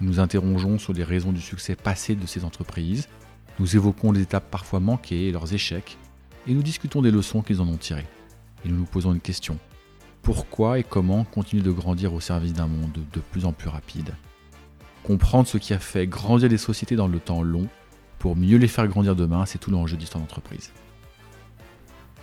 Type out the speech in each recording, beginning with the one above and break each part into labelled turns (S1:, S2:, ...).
S1: Nous nous interrogeons sur les raisons du succès passé de ces entreprises, nous évoquons les étapes parfois manquées et leurs échecs, et nous discutons des leçons qu'ils en ont tirées. Et nous nous posons une question. Pourquoi et comment continuer de grandir au service d'un monde de plus en plus rapide? Comprendre ce qui a fait grandir les sociétés dans le temps long pour mieux les faire grandir demain, c'est tout l'enjeu d'histoire d'entreprise.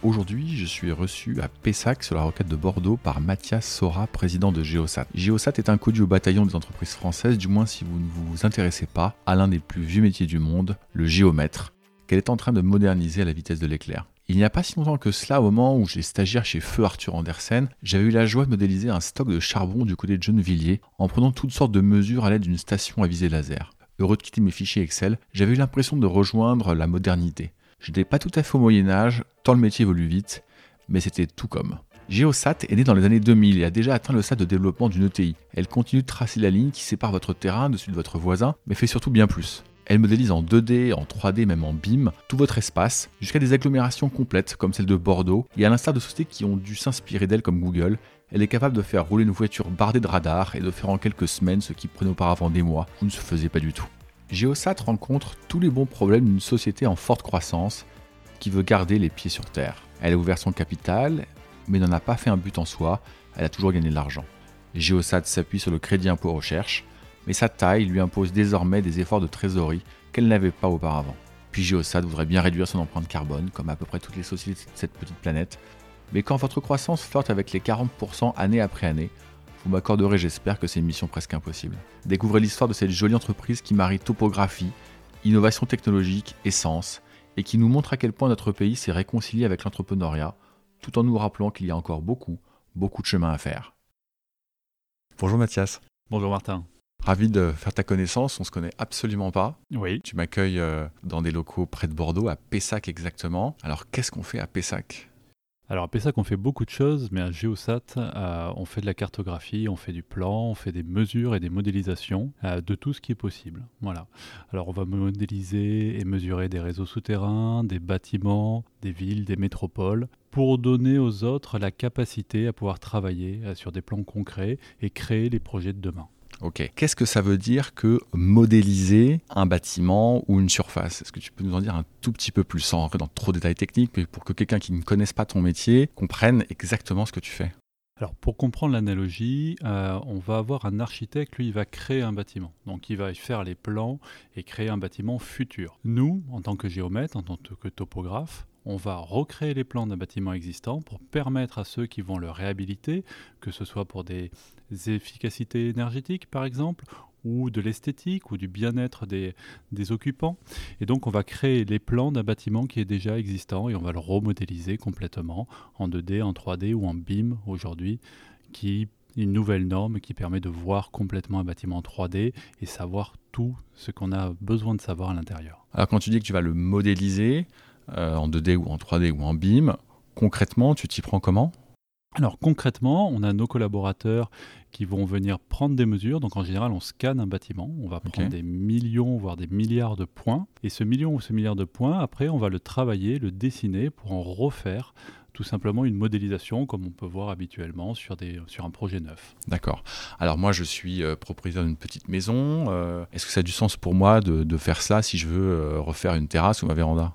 S1: Aujourd'hui, je suis reçu à Pessac sur la roquette de Bordeaux par Mathias Sora, président de Geosat. Geosat est un conduit au bataillon des entreprises françaises, du moins si vous ne vous intéressez pas à l'un des plus vieux métiers du monde, le géomètre, qu'elle est en train de moderniser à la vitesse de l'éclair. Il n'y a pas si longtemps que cela, au moment où j'étais stagiaire chez Feu Arthur Andersen, j'avais eu la joie de modéliser un stock de charbon du côté de Gennevilliers en prenant toutes sortes de mesures à l'aide d'une station à visée laser. Heureux de quitter mes fichiers Excel, j'avais eu l'impression de rejoindre la modernité. Je n'étais pas tout à fait au Moyen Âge, tant le métier évolue vite, mais c'était tout comme. Geosat est née dans les années 2000 et a déjà atteint le stade de développement d'une ETI. Elle continue de tracer la ligne qui sépare votre terrain de celui de votre voisin, mais fait surtout bien plus. Elle modélise en 2D, en 3D, même en BIM, tout votre espace, jusqu'à des agglomérations complètes comme celle de Bordeaux, et à l'instar de sociétés qui ont dû s'inspirer d'elle comme Google, elle est capable de faire rouler une voiture bardée de radars et de faire en quelques semaines ce qui prenait auparavant des mois ou ne se faisait pas du tout. Geosat rencontre tous les bons problèmes d'une société en forte croissance qui veut garder les pieds sur terre. Elle a ouvert son capital, mais n'en a pas fait un but en soi, elle a toujours gagné de l'argent. Geosat s'appuie sur le crédit impôt recherche, mais sa taille lui impose désormais des efforts de trésorerie qu'elle n'avait pas auparavant. Puis Geosat voudrait bien réduire son empreinte carbone, comme à peu près toutes les sociétés de cette petite planète, mais quand votre croissance flirte avec les 40% année après année, vous m'accorderez, j'espère, que c'est une mission presque impossible. Découvrez l'histoire de cette jolie entreprise qui marie topographie, innovation technologique et sens, et qui nous montre à quel point notre pays s'est réconcilié avec l'entrepreneuriat, tout en nous rappelant qu'il y a encore beaucoup, beaucoup de chemin à faire. Bonjour Mathias.
S2: Bonjour Martin.
S1: Ravi de faire ta connaissance, on se connaît absolument pas.
S2: Oui.
S1: Tu m'accueilles euh, dans des locaux près de Bordeaux, à Pessac exactement. Alors qu'est-ce qu'on fait à Pessac?
S2: Alors à Pessac, on fait beaucoup de choses, mais à Geosat, euh, on fait de la cartographie, on fait du plan, on fait des mesures et des modélisations euh, de tout ce qui est possible. Voilà. Alors on va modéliser et mesurer des réseaux souterrains, des bâtiments, des villes, des métropoles, pour donner aux autres la capacité à pouvoir travailler euh, sur des plans concrets et créer les projets de demain.
S1: Ok. Qu'est-ce que ça veut dire que modéliser un bâtiment ou une surface? Est-ce que tu peux nous en dire un tout petit peu plus, sans rentrer dans trop de détails techniques, mais pour que quelqu'un qui ne connaisse pas ton métier comprenne exactement ce que tu fais?
S2: Alors pour comprendre l'analogie, euh, on va avoir un architecte, lui il va créer un bâtiment. Donc il va faire les plans et créer un bâtiment futur. Nous, en tant que géomètre, en tant que topographe, on va recréer les plans d'un bâtiment existant pour permettre à ceux qui vont le réhabiliter, que ce soit pour des efficacités énergétiques par exemple, ou de l'esthétique ou du bien-être des, occupants. Et donc on va créer les plans d'un bâtiment qui est déjà existant et on va le remodéliser complètement en 2D, en 3D ou en BIM aujourd'hui, qui une nouvelle norme qui permet de voir complètement un bâtiment en 3D et savoir tout ce qu'on a besoin de savoir à l'intérieur.
S1: Alors quand tu dis que tu vas le modéliser euh, en 2D ou en 3D ou en BIM, concrètement tu t'y prends comment?
S2: Alors concrètement, on a nos collaborateurs qui vont venir prendre des mesures. Donc en général, on scanne un bâtiment, on va prendre des millions, voire des milliards de points. Et ce million ou ce milliard de points, après, on va le travailler, le dessiner pour en refaire tout simplement une modélisation comme on peut voir habituellement sur, des, sur un projet neuf.
S1: D'accord. Alors moi je suis euh, propriétaire d'une petite maison. Euh, est-ce que ça a du sens pour moi de, de faire ça si je veux euh, refaire une terrasse ou ma véranda?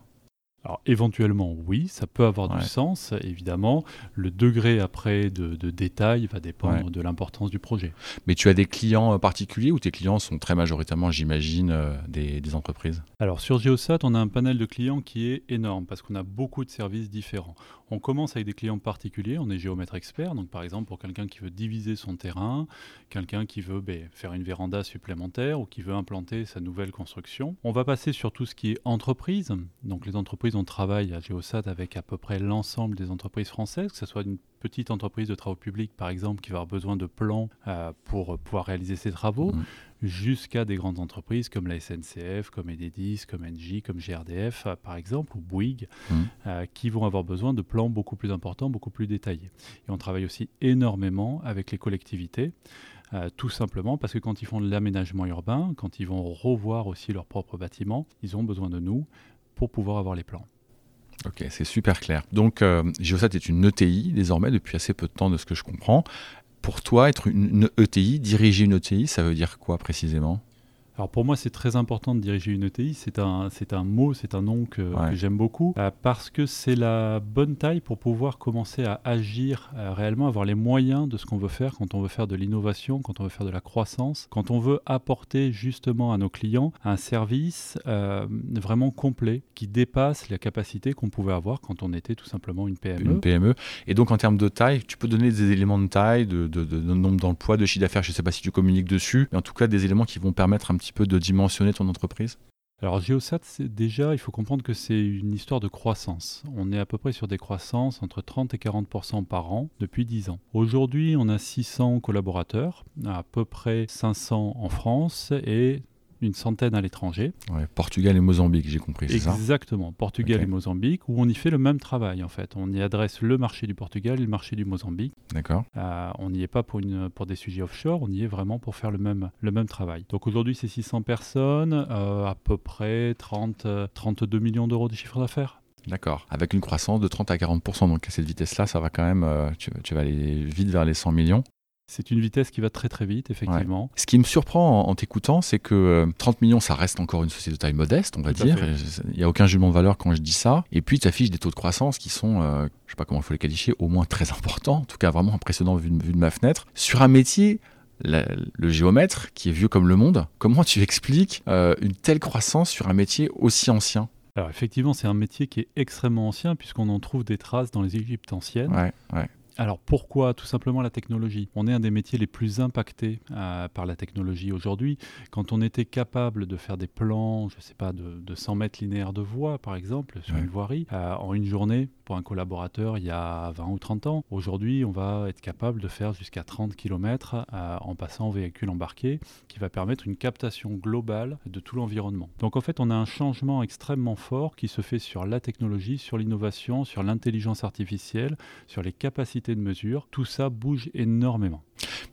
S2: Alors éventuellement oui, ça peut avoir du sens, évidemment. Le degré après de, détail va dépendre de l'importance du projet.
S1: Mais tu as des clients euh, particuliers ou tes clients sont très majoritairement, j'imagine, euh, des, des, entreprises?
S2: Alors sur Geosat, on a un panel de clients qui est énorme parce qu'on a beaucoup de services différents. On commence avec des clients particuliers, on est géomètre expert, donc par exemple pour quelqu'un qui veut diviser son terrain, quelqu'un qui veut ben, faire une véranda supplémentaire ou qui veut implanter sa nouvelle construction. On va passer sur tout ce qui est entreprise, donc les entreprises entreprises. On travaille à Geosat avec à peu près l'ensemble des entreprises françaises, que ce soit une petite entreprise de travaux publics, par exemple, qui va avoir besoin de plans euh, pour pouvoir réaliser ses travaux, mmh. jusqu'à des grandes entreprises comme la SNCF, comme Enedis, comme Engie, comme GRDF, euh, par exemple, ou Bouygues, mmh. euh, qui vont avoir besoin de plans beaucoup plus importants, beaucoup plus détaillés. Et on travaille aussi énormément avec les collectivités. tout simplement parce que quand ils font de l'aménagement urbain, quand ils vont revoir aussi leurs propres bâtiments, ils ont besoin de nous pour pouvoir avoir les plans.
S1: Ok, c'est super clair. Donc, euh, est une ETI désormais depuis assez peu de temps de ce que je comprends. Pour toi, être une ETI, diriger une ETI, ça veut dire quoi précisément?
S2: Alors pour moi, c'est très important de diriger une ETI. C'est un, c'est un mot, c'est un nom que, j'aime beaucoup euh, parce que c'est la bonne taille pour pouvoir commencer à agir euh, réellement, avoir les moyens de ce qu'on veut faire quand on veut faire de l'innovation, quand on veut faire de la croissance, quand on veut apporter justement à nos clients un service euh, vraiment complet qui dépasse la capacité qu'on pouvait avoir quand on était tout simplement une PME.
S1: Une PME. Et donc en termes de taille, tu peux donner des éléments de taille, de, de nombre d'emplois, de chiffre d'affaires. Je ne sais pas si tu communiques dessus, mais en tout cas des éléments qui vont permettre un petit peu de dimensionner ton entreprise
S2: alors Geosat, déjà, il faut comprendre que c'est une histoire de croissance. On est à peu près sur des croissances entre 30 et 40% par an depuis 10 ans. Aujourd'hui, on a 600 collaborateurs, à peu près 500 en France et une centaine à l'étranger.
S1: Portugal et Mozambique, j'ai compris, c'est
S2: ça? Exactement, Portugal et Mozambique, où on y fait le même travail en fait. On y adresse le marché du Portugal et le marché du Mozambique.
S1: D'accord.
S2: Euh, on n'y est pas pour, une, pour des sujets offshore, on y est vraiment pour faire le même, le même travail. Donc aujourd'hui, c'est 600 personnes, euh, à peu près 30, 32 millions d'euros de chiffre d'affaires.
S1: D'accord. Avec une croissance de 30 à 40%. Donc à cette vitesse-là, ça va quand même, euh, tu, tu, vas aller vite vers les 100 millions.
S2: C'est une vitesse qui va très très vite, effectivement.
S1: Ce qui me surprend en, t'écoutant, c'est que 30 euh, millions, ça reste encore une société de taille modeste, on va dire. Il n'y a aucun jugement de valeur quand je dis ça. Et puis, tu affiches des taux de croissance qui sont, euh, je ne sais pas comment il faut les qualifier, au moins très importants, en tout cas vraiment impressionnants vu, de ma fenêtre. Sur un métier le géomètre, qui est vieux comme le monde, comment tu expliques euh, une telle croissance sur un métier aussi ancien?
S2: Alors effectivement, c'est un métier qui est extrêmement ancien puisqu'on en trouve des traces dans les Égyptes anciennes.
S1: Ouais, ouais.
S2: Alors pourquoi Tout simplement la technologie? On est un des métiers les plus impactés euh, par la technologie aujourd'hui. Quand on était capable de faire des plans, je ne sais pas, de, 100 mètres linéaires de voie par exemple, sur une voirie, euh, en une journée, pour un collaborateur il y a 20 ou 30 ans, aujourd'hui on va être capable de faire jusqu'à 30 km euh, en passant au véhicule embarqué, qui va permettre une captation globale de tout l'environnement. Donc en fait on a un changement extrêmement fort qui se fait sur la technologie, sur l'innovation, sur l'intelligence artificielle, sur les capacités de mesure, tout ça bouge énormément.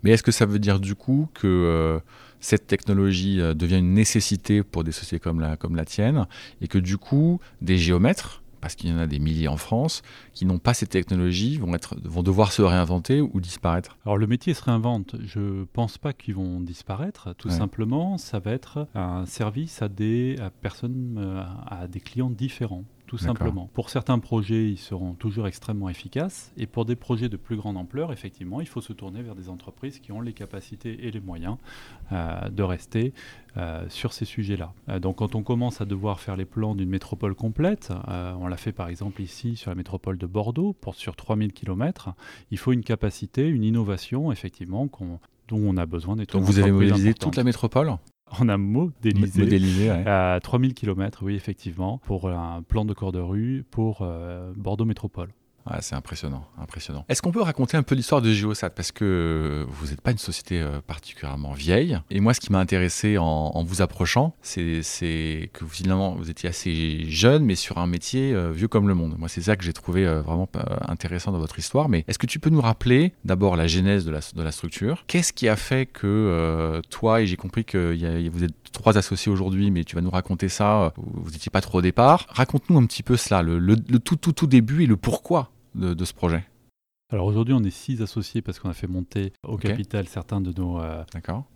S1: Mais est-ce que ça veut dire du coup que euh, cette technologie euh, devient une nécessité pour des sociétés comme la, comme la tienne et que du coup des géomètres, parce qu'il y en a des milliers en France, qui n'ont pas cette technologie, vont, être, vont devoir se réinventer ou disparaître?
S2: Alors le métier se réinvente. Je ne pense pas qu'ils vont disparaître. Tout simplement, ça va être un service à des personnes, euh, à des clients différents tout simplement. Pour certains projets, ils seront toujours extrêmement efficaces. Et pour des projets de plus grande ampleur, effectivement, il faut se tourner vers des entreprises qui ont les capacités et les moyens euh, de rester euh, sur ces sujets-là. Euh, donc quand on commence à devoir faire les plans d'une métropole complète, on l'a fait par exemple ici sur la métropole de Bordeaux, pour, sur 3000 km, il faut une capacité, une innovation, effectivement, dont on a besoin
S1: d'être. Donc vous avez modélisé toute la métropole?
S2: On a modélisé, à 3000 km, oui, effectivement, pour un plan de corps de rue pour euh, Bordeaux Métropole
S1: c'est impressionnant, impressionnant. Est-ce qu'on peut raconter un peu l'histoire de Geosat Parce que vous n'êtes pas une société euh, particulièrement vieille. Et moi, ce qui m'a intéressé en, vous approchant, c'est que finalement, vous étiez assez jeune, mais sur un métier euh, vieux comme le monde. Moi, c'est ça que j'ai trouvé euh, vraiment intéressant dans votre histoire. Mais est-ce que tu peux nous rappeler d'abord la genèse de la, de la structure? Qu'est-ce qui a fait que toi, et j'ai compris que vous êtes trois associés aujourd'hui, mais tu vas nous raconter ça, vous n'étiez pas trop au départ. Raconte-nous un petit peu cela, le, le tout, tout, tout début et le pourquoi de, ce projet
S2: alors aujourd'hui, on est six associés parce qu'on a fait monter au capital certains de nos euh,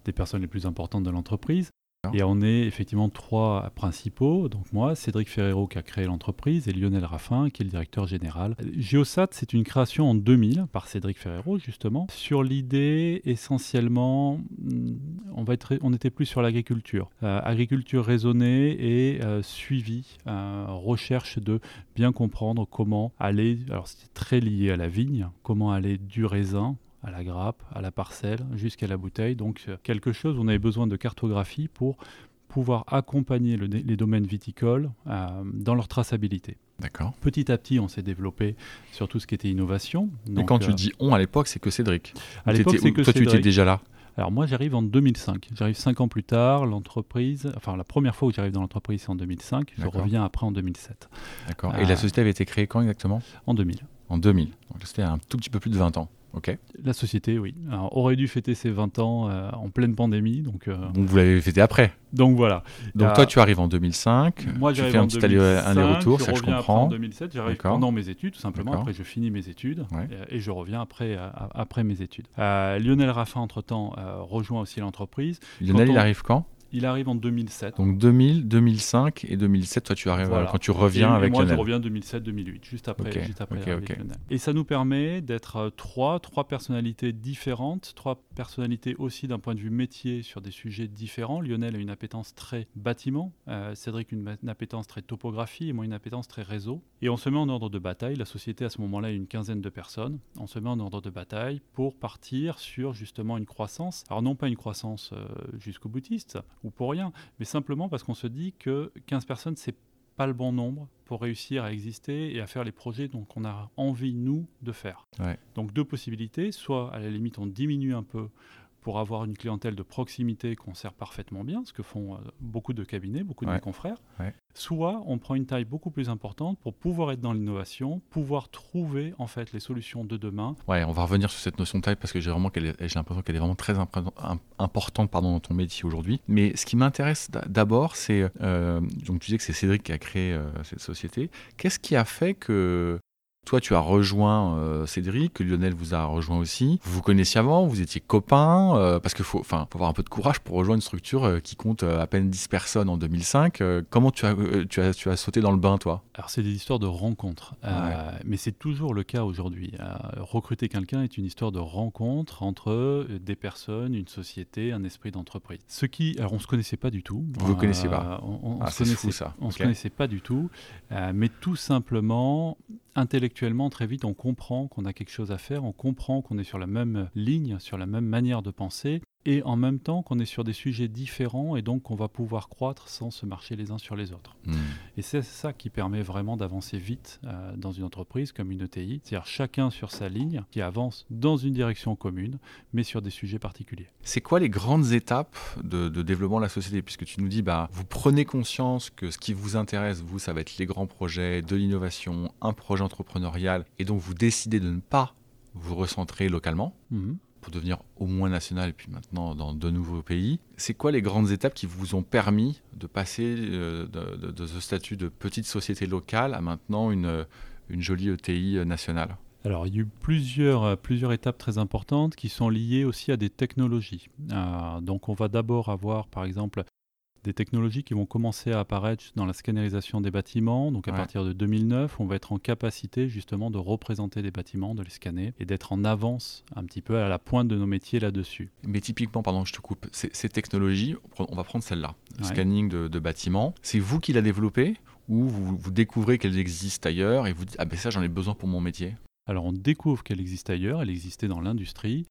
S2: des personnes les plus importantes de l'entreprise. Et on est effectivement trois principaux. Donc moi, Cédric Ferrero qui a créé l'entreprise et Lionel Raffin qui est le directeur général. Geosat, c'est une création en 2000 par Cédric Ferrero justement sur l'idée essentiellement, hmm, on va était plus sur l'agriculture, euh, agriculture raisonnée et euh, suivi, euh, recherche de bien comprendre comment aller. Alors c'était très lié à la vigne, comment aller du raisin à la grappe, à la parcelle, jusqu'à la bouteille. Donc euh, quelque chose où on avait besoin de cartographie pour pouvoir accompagner les domaines viticoles euh, dans leur traçabilité.
S1: D'accord.
S2: Petit à petit, on s'est développé sur tout ce qui était innovation.
S1: Mais quand tu dis on à l'époque, c'est que Cédric.
S2: À l'époque, c'est que
S1: Toi, tu étais déjà là?
S2: Alors moi j'arrive en 2005. J'arrive cinq ans plus tard. L'entreprise, enfin la première fois où j'arrive dans l'entreprise c'est en 2005. Je reviens après en 2007.
S1: D'accord. Et la société avait été créée quand exactement?
S2: En 2000.
S1: En 2000. Donc c'était un tout petit peu plus de 20 ans. Ok.
S2: La société, oui. Alors, aurait dû fêter ses 20 ans euh, en pleine pandémie. Donc,
S1: euh, donc vous l'avez fêté après
S2: Donc voilà.
S1: Donc toi, tu arrives en 2005.
S2: Moi,
S1: tu fais un petit aller-retour, ça je comprends.
S2: en 2007, j'arrive pendant mes études, tout simplement. Après, je finis mes études et, je reviens après, euh, après mes études. Lionel Raffin, entre-temps, rejoint aussi l'entreprise.
S1: Lionel, il arrive quand?
S2: Il arrive en 2007.
S1: Donc 2000, 2005 et 2007, toi tu arrives quand tu reviens avec
S2: moi,
S1: Lionel.
S2: je reviens 2007-2008, juste après, juste après Et ça nous permet d'être euh, trois, trois personnalités différentes, trois personnalités aussi d'un point de vue métier sur des sujets différents. Lionel a une appétence très bâtiment, euh, Cédric une, une, appétence très topographie et moi une appétence très réseau. Et on se met en ordre de bataille. La société à ce moment-là a une quinzaine de personnes. On se met en ordre de bataille pour partir sur justement une croissance. Alors non pas une croissance euh, jusqu'au boutiste, ou pour rien, mais simplement parce qu'on se dit que 15 personnes, c'est pas le bon nombre pour réussir à exister et à faire les projets dont on a envie, nous, de faire. Donc deux possibilités, soit à la limite on diminue un peu pour avoir une clientèle de proximité qu'on sert parfaitement bien, ce que font euh, beaucoup de cabinets, beaucoup de mes confrères. Soit on prend une taille beaucoup plus importante pour pouvoir être dans l'innovation, pouvoir trouver en fait les solutions de demain.
S1: Ouais, on va revenir sur cette notion de taille parce que j'ai vraiment j'ai l'impression qu'elle est vraiment très importante pardon, dans ton métier aujourd'hui. Mais ce qui m'intéresse d'abord, c'est euh, donc tu disais que c'est Cédric qui a créé euh, cette société. Qu'est-ce qui a fait que toi, tu as rejoint euh, Cédric, Lionel vous a rejoint aussi. Vous vous connaissiez avant, vous étiez copains, euh, parce qu'il faut, enfin, avoir un peu de courage pour rejoindre une structure euh, qui compte à peine 10 personnes en 2005. comment tu as, tu, as, tu as sauté dans le bain, toi?
S2: Alors, c'est des histoires de rencontres, mais c'est toujours le cas aujourd'hui. recruter quelqu'un est une histoire de rencontre entre des personnes, une société, un esprit d'entreprise. Ce qui, alors, on se connaissait pas du tout.
S1: Vous ne connaissez pas
S2: On, ah, se fou, ça. On se connaissait pas du tout, mais tout simplement intellectuellement, très vite, on comprend qu'on a quelque chose à faire, on comprend qu'on est sur la même ligne, sur la même manière de penser, et en même temps qu'on est sur des sujets différents et donc qu'on va pouvoir croître sans se marcher les uns sur les autres. Hmm. Et c'est ça qui permet vraiment d'avancer vite euh, dans une entreprise comme une ETI, c'est-à-dire chacun sur sa ligne qui avance dans une direction commune, mais sur des sujets particuliers.
S1: C'est quoi les grandes étapes de, développement de la société? Puisque tu nous dis, bah, vous prenez conscience que ce qui vous intéresse, vous, ça va être les grands projets, de l'innovation, un projet entrepreneurial, et donc vous décidez de ne pas vous recentrer localement. Mhm pour devenir au moins national et puis maintenant dans de nouveaux pays. C'est quoi les grandes étapes qui vous ont permis de passer euh, de, ce statut de petite société locale à maintenant une, jolie ETI nationale?
S2: Alors, il y a eu plusieurs, plusieurs étapes très importantes qui sont liées aussi à des technologies. Euh, donc, on va d'abord avoir, par exemple, des technologies qui vont commencer à apparaître dans la scannerisation des bâtiments. Donc à partir de 2009, on va être en capacité justement de représenter des bâtiments, de les scanner et d'être en avance un petit peu à la pointe de nos métiers là-dessus.
S1: Mais typiquement, pardon, je te coupe, ces, technologies, on va prendre celle-là, scanning de, bâtiments, c'est vous qui la développez ou vous, vous découvrez qu'elles existent ailleurs et vous dites ah ben ça j'en ai besoin pour mon métier?
S2: Alors on découvre qu'elle existe ailleurs, elle existait dans l'industrie,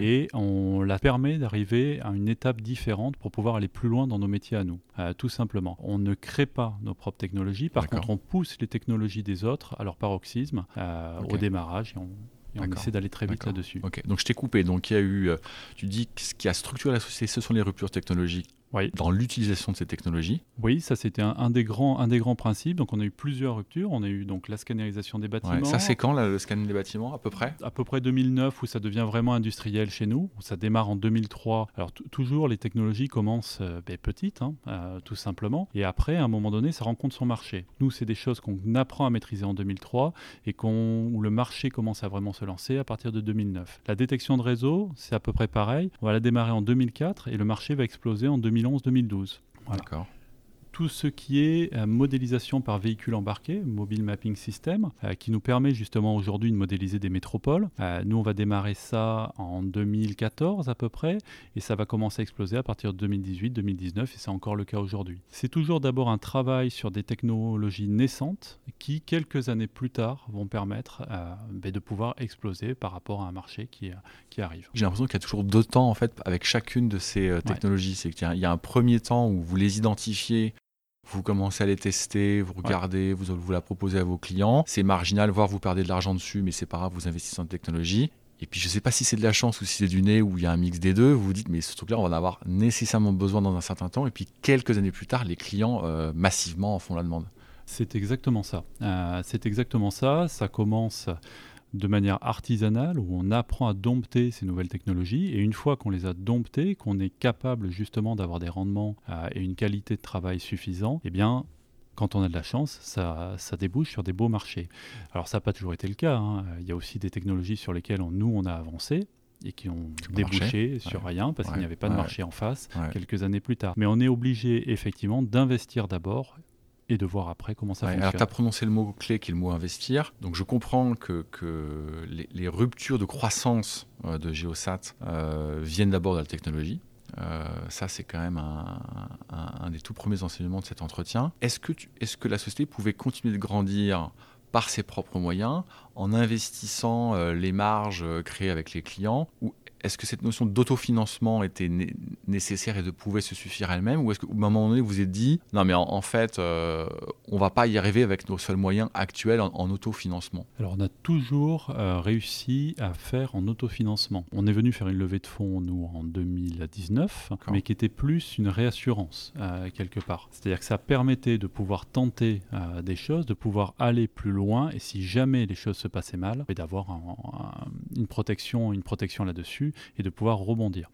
S2: et on la permet d'arriver à une étape différente pour pouvoir aller plus loin dans nos métiers à nous, euh, tout simplement. On ne crée pas nos propres technologies, par contre on pousse les technologies des autres à leur paroxysme euh, au démarrage et on, essaie d'aller très vite là-dessus.
S1: Donc je t'ai coupé. Donc il y a eu, euh, tu dis que ce qui a structuré la société, ce sont les ruptures technologiques dans l'utilisation de ces technologies.
S2: Oui, ça c'était un, des grands, un des grands principes. Donc on a eu plusieurs ruptures. On a eu donc la scannerisation des bâtiments.
S1: Ça c'est quand le scanner des bâtiments à peu près?
S2: À peu près 2009 où ça devient vraiment industriel chez nous. Ça démarre en 2003. Alors toujours les technologies commencent euh, ben, petites, hein, euh, tout simplement. Et après, à un moment donné, ça rencontre son marché. Nous, c'est des choses qu'on apprend à maîtriser en 2003 et qu'on, où le marché commence à vraiment se lancer à partir de 2009. La détection de réseau, c'est à peu près pareil. On va la démarrer en 2004 et le marché va exploser en 2011 2011-2012.
S1: D'accord
S2: tout ce qui est euh, modélisation par véhicule embarqué, Mobile Mapping System, euh, qui nous permet justement aujourd'hui de modéliser des métropoles. Euh, nous, on va démarrer ça en 2014 à peu près, et ça va commencer à exploser à partir de 2018-2019, et c'est encore le cas aujourd'hui. C'est toujours d'abord un travail sur des technologies naissantes qui, quelques années plus tard, vont permettre ben, de pouvoir exploser par rapport à un marché qui, qui arrive.
S1: J'ai l'impression qu'il y a toujours deux temps en fait avec chacune de ces technologies. C'est qu'il y a un premier temps où vous les identifiez Vous commencez à les tester, vous regardez, vous, vous la proposez à vos clients. C'est marginal, voire vous perdez de l'argent dessus, mais c'est pas grave, vous investissez en technologie. Et puis je ne sais pas si c'est de la chance ou si c'est du nez ou il y a un mix des deux. Vous vous dites, mais ce truc-là, on va en avoir nécessairement besoin dans un certain temps. Et puis quelques années plus tard, les clients euh, massivement en font la demande.
S2: C'est exactement ça. Euh, c'est exactement ça. Ça commence de manière artisanale où on apprend à dompter ces nouvelles technologies et une fois qu'on les a domptées, qu'on est capable justement d'avoir des rendements euh, et une qualité de travail suffisant, eh bien quand on a de la chance, ça, débouche sur des beaux marchés. Alors ça n'a pas toujours été le cas. Hein. Il y a aussi des technologies sur lesquelles nous, on a avancé et qui ont débouché sur rien parce qu'il n'y avait pas de marché en face quelques années plus tard. Mais on est obligé effectivement d'investir d'abord et de voir après comment ça fonctionne.
S1: Alors, tu as prononcé le mot clé qui est le mot investir. Donc, je comprends que, que les, ruptures de croissance euh, de Geosat euh, viennent d'abord de la technologie. Euh, ça, c'est quand même un, des tout premiers enseignements de cet entretien. Est-ce que, est que la société pouvait continuer de grandir par ses propres moyens en investissant les marges créées avec les clients ou est-ce que cette notion d'autofinancement était nécessaire et de pouvait se suffire elle-même Ou est-ce qu'au moment donné, vous vous êtes dit, non mais en, fait, euh, on va pas y arriver avec nos seuls moyens actuels en, autofinancement
S2: Alors on a toujours euh, réussi à faire en autofinancement. On est venu faire une levée de fonds, nous, en 2019, mais qui était plus une réassurance, euh, quelque part. C'est-à-dire que ça permettait de pouvoir tenter des choses, de pouvoir aller plus loin, et si jamais les choses se passaient mal, d'avoir une protection, une protection là-dessus et de pouvoir rebondir.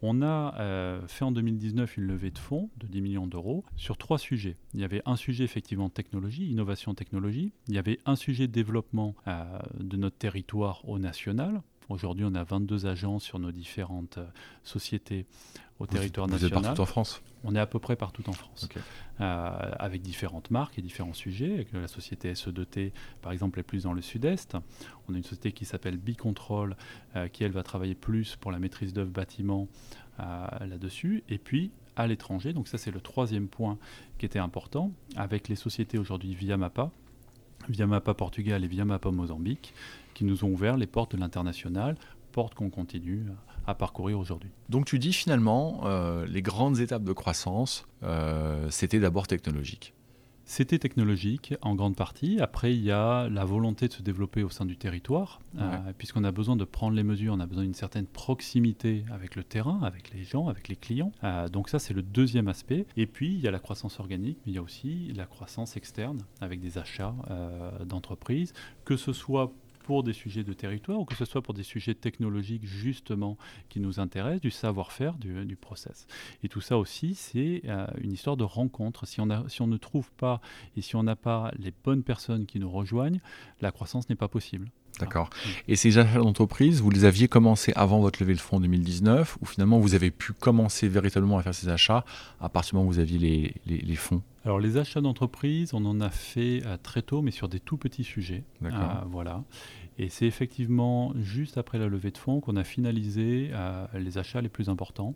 S2: On a euh, fait en 2019 une levée de fonds de 10 millions d'euros sur trois sujets. Il y avait un sujet effectivement technologie, innovation technologie. Il y avait un sujet développement euh, de notre territoire au national. Aujourd'hui, on a 22 agents sur nos différentes euh, sociétés au territoire national.
S1: Vous êtes partout en France
S2: On est à peu près partout en France, euh, avec différentes marques et différents sujets. La société SE2T, par exemple, est plus dans le sud-est. On a une société qui s'appelle Bicontrol, euh, qui elle va travailler plus pour la maîtrise d'œuvre bâtiment euh, là-dessus. Et puis à l'étranger, donc ça c'est le troisième point qui était important, avec les sociétés aujourd'hui via Mapa, via Mapa Portugal et via Mapa Mozambique, qui nous ont ouvert les portes de l'international, portes qu'on continue à parcourir aujourd'hui.
S1: Donc tu dis finalement, euh, les grandes étapes de croissance, euh, c'était d'abord technologique.
S2: C'était technologique en grande partie. Après, il y a la volonté de se développer au sein du territoire, euh, puisqu'on a besoin de prendre les mesures, on a besoin d'une certaine proximité avec le terrain, avec les gens, avec les clients. donc ça, c'est le deuxième aspect. Et puis, il y a la croissance organique, mais il y a aussi la croissance externe, avec des achats d'entreprises, que ce soit pour des sujets de territoire ou que ce soit pour des sujets technologiques justement qui nous intéressent, du savoir-faire, du, process. Et tout ça aussi, c'est euh, une histoire de rencontre. Si on, si on ne trouve pas et si on n'a pas les bonnes personnes qui nous rejoignent, la croissance n'est pas possible.
S1: D'accord. Et ces achats d'entreprise, vous les aviez commencés avant votre levée de fonds en 2019 ou finalement vous avez pu commencer véritablement à faire ces achats à partir du moment où vous aviez les, les, les fonds?
S2: Alors les achats d'entreprise, on en a fait euh, très tôt, mais sur des tout petits sujets.
S1: Euh,
S2: voilà. Et c'est effectivement juste après la levée de fonds qu'on a finalisé euh, les achats les plus importants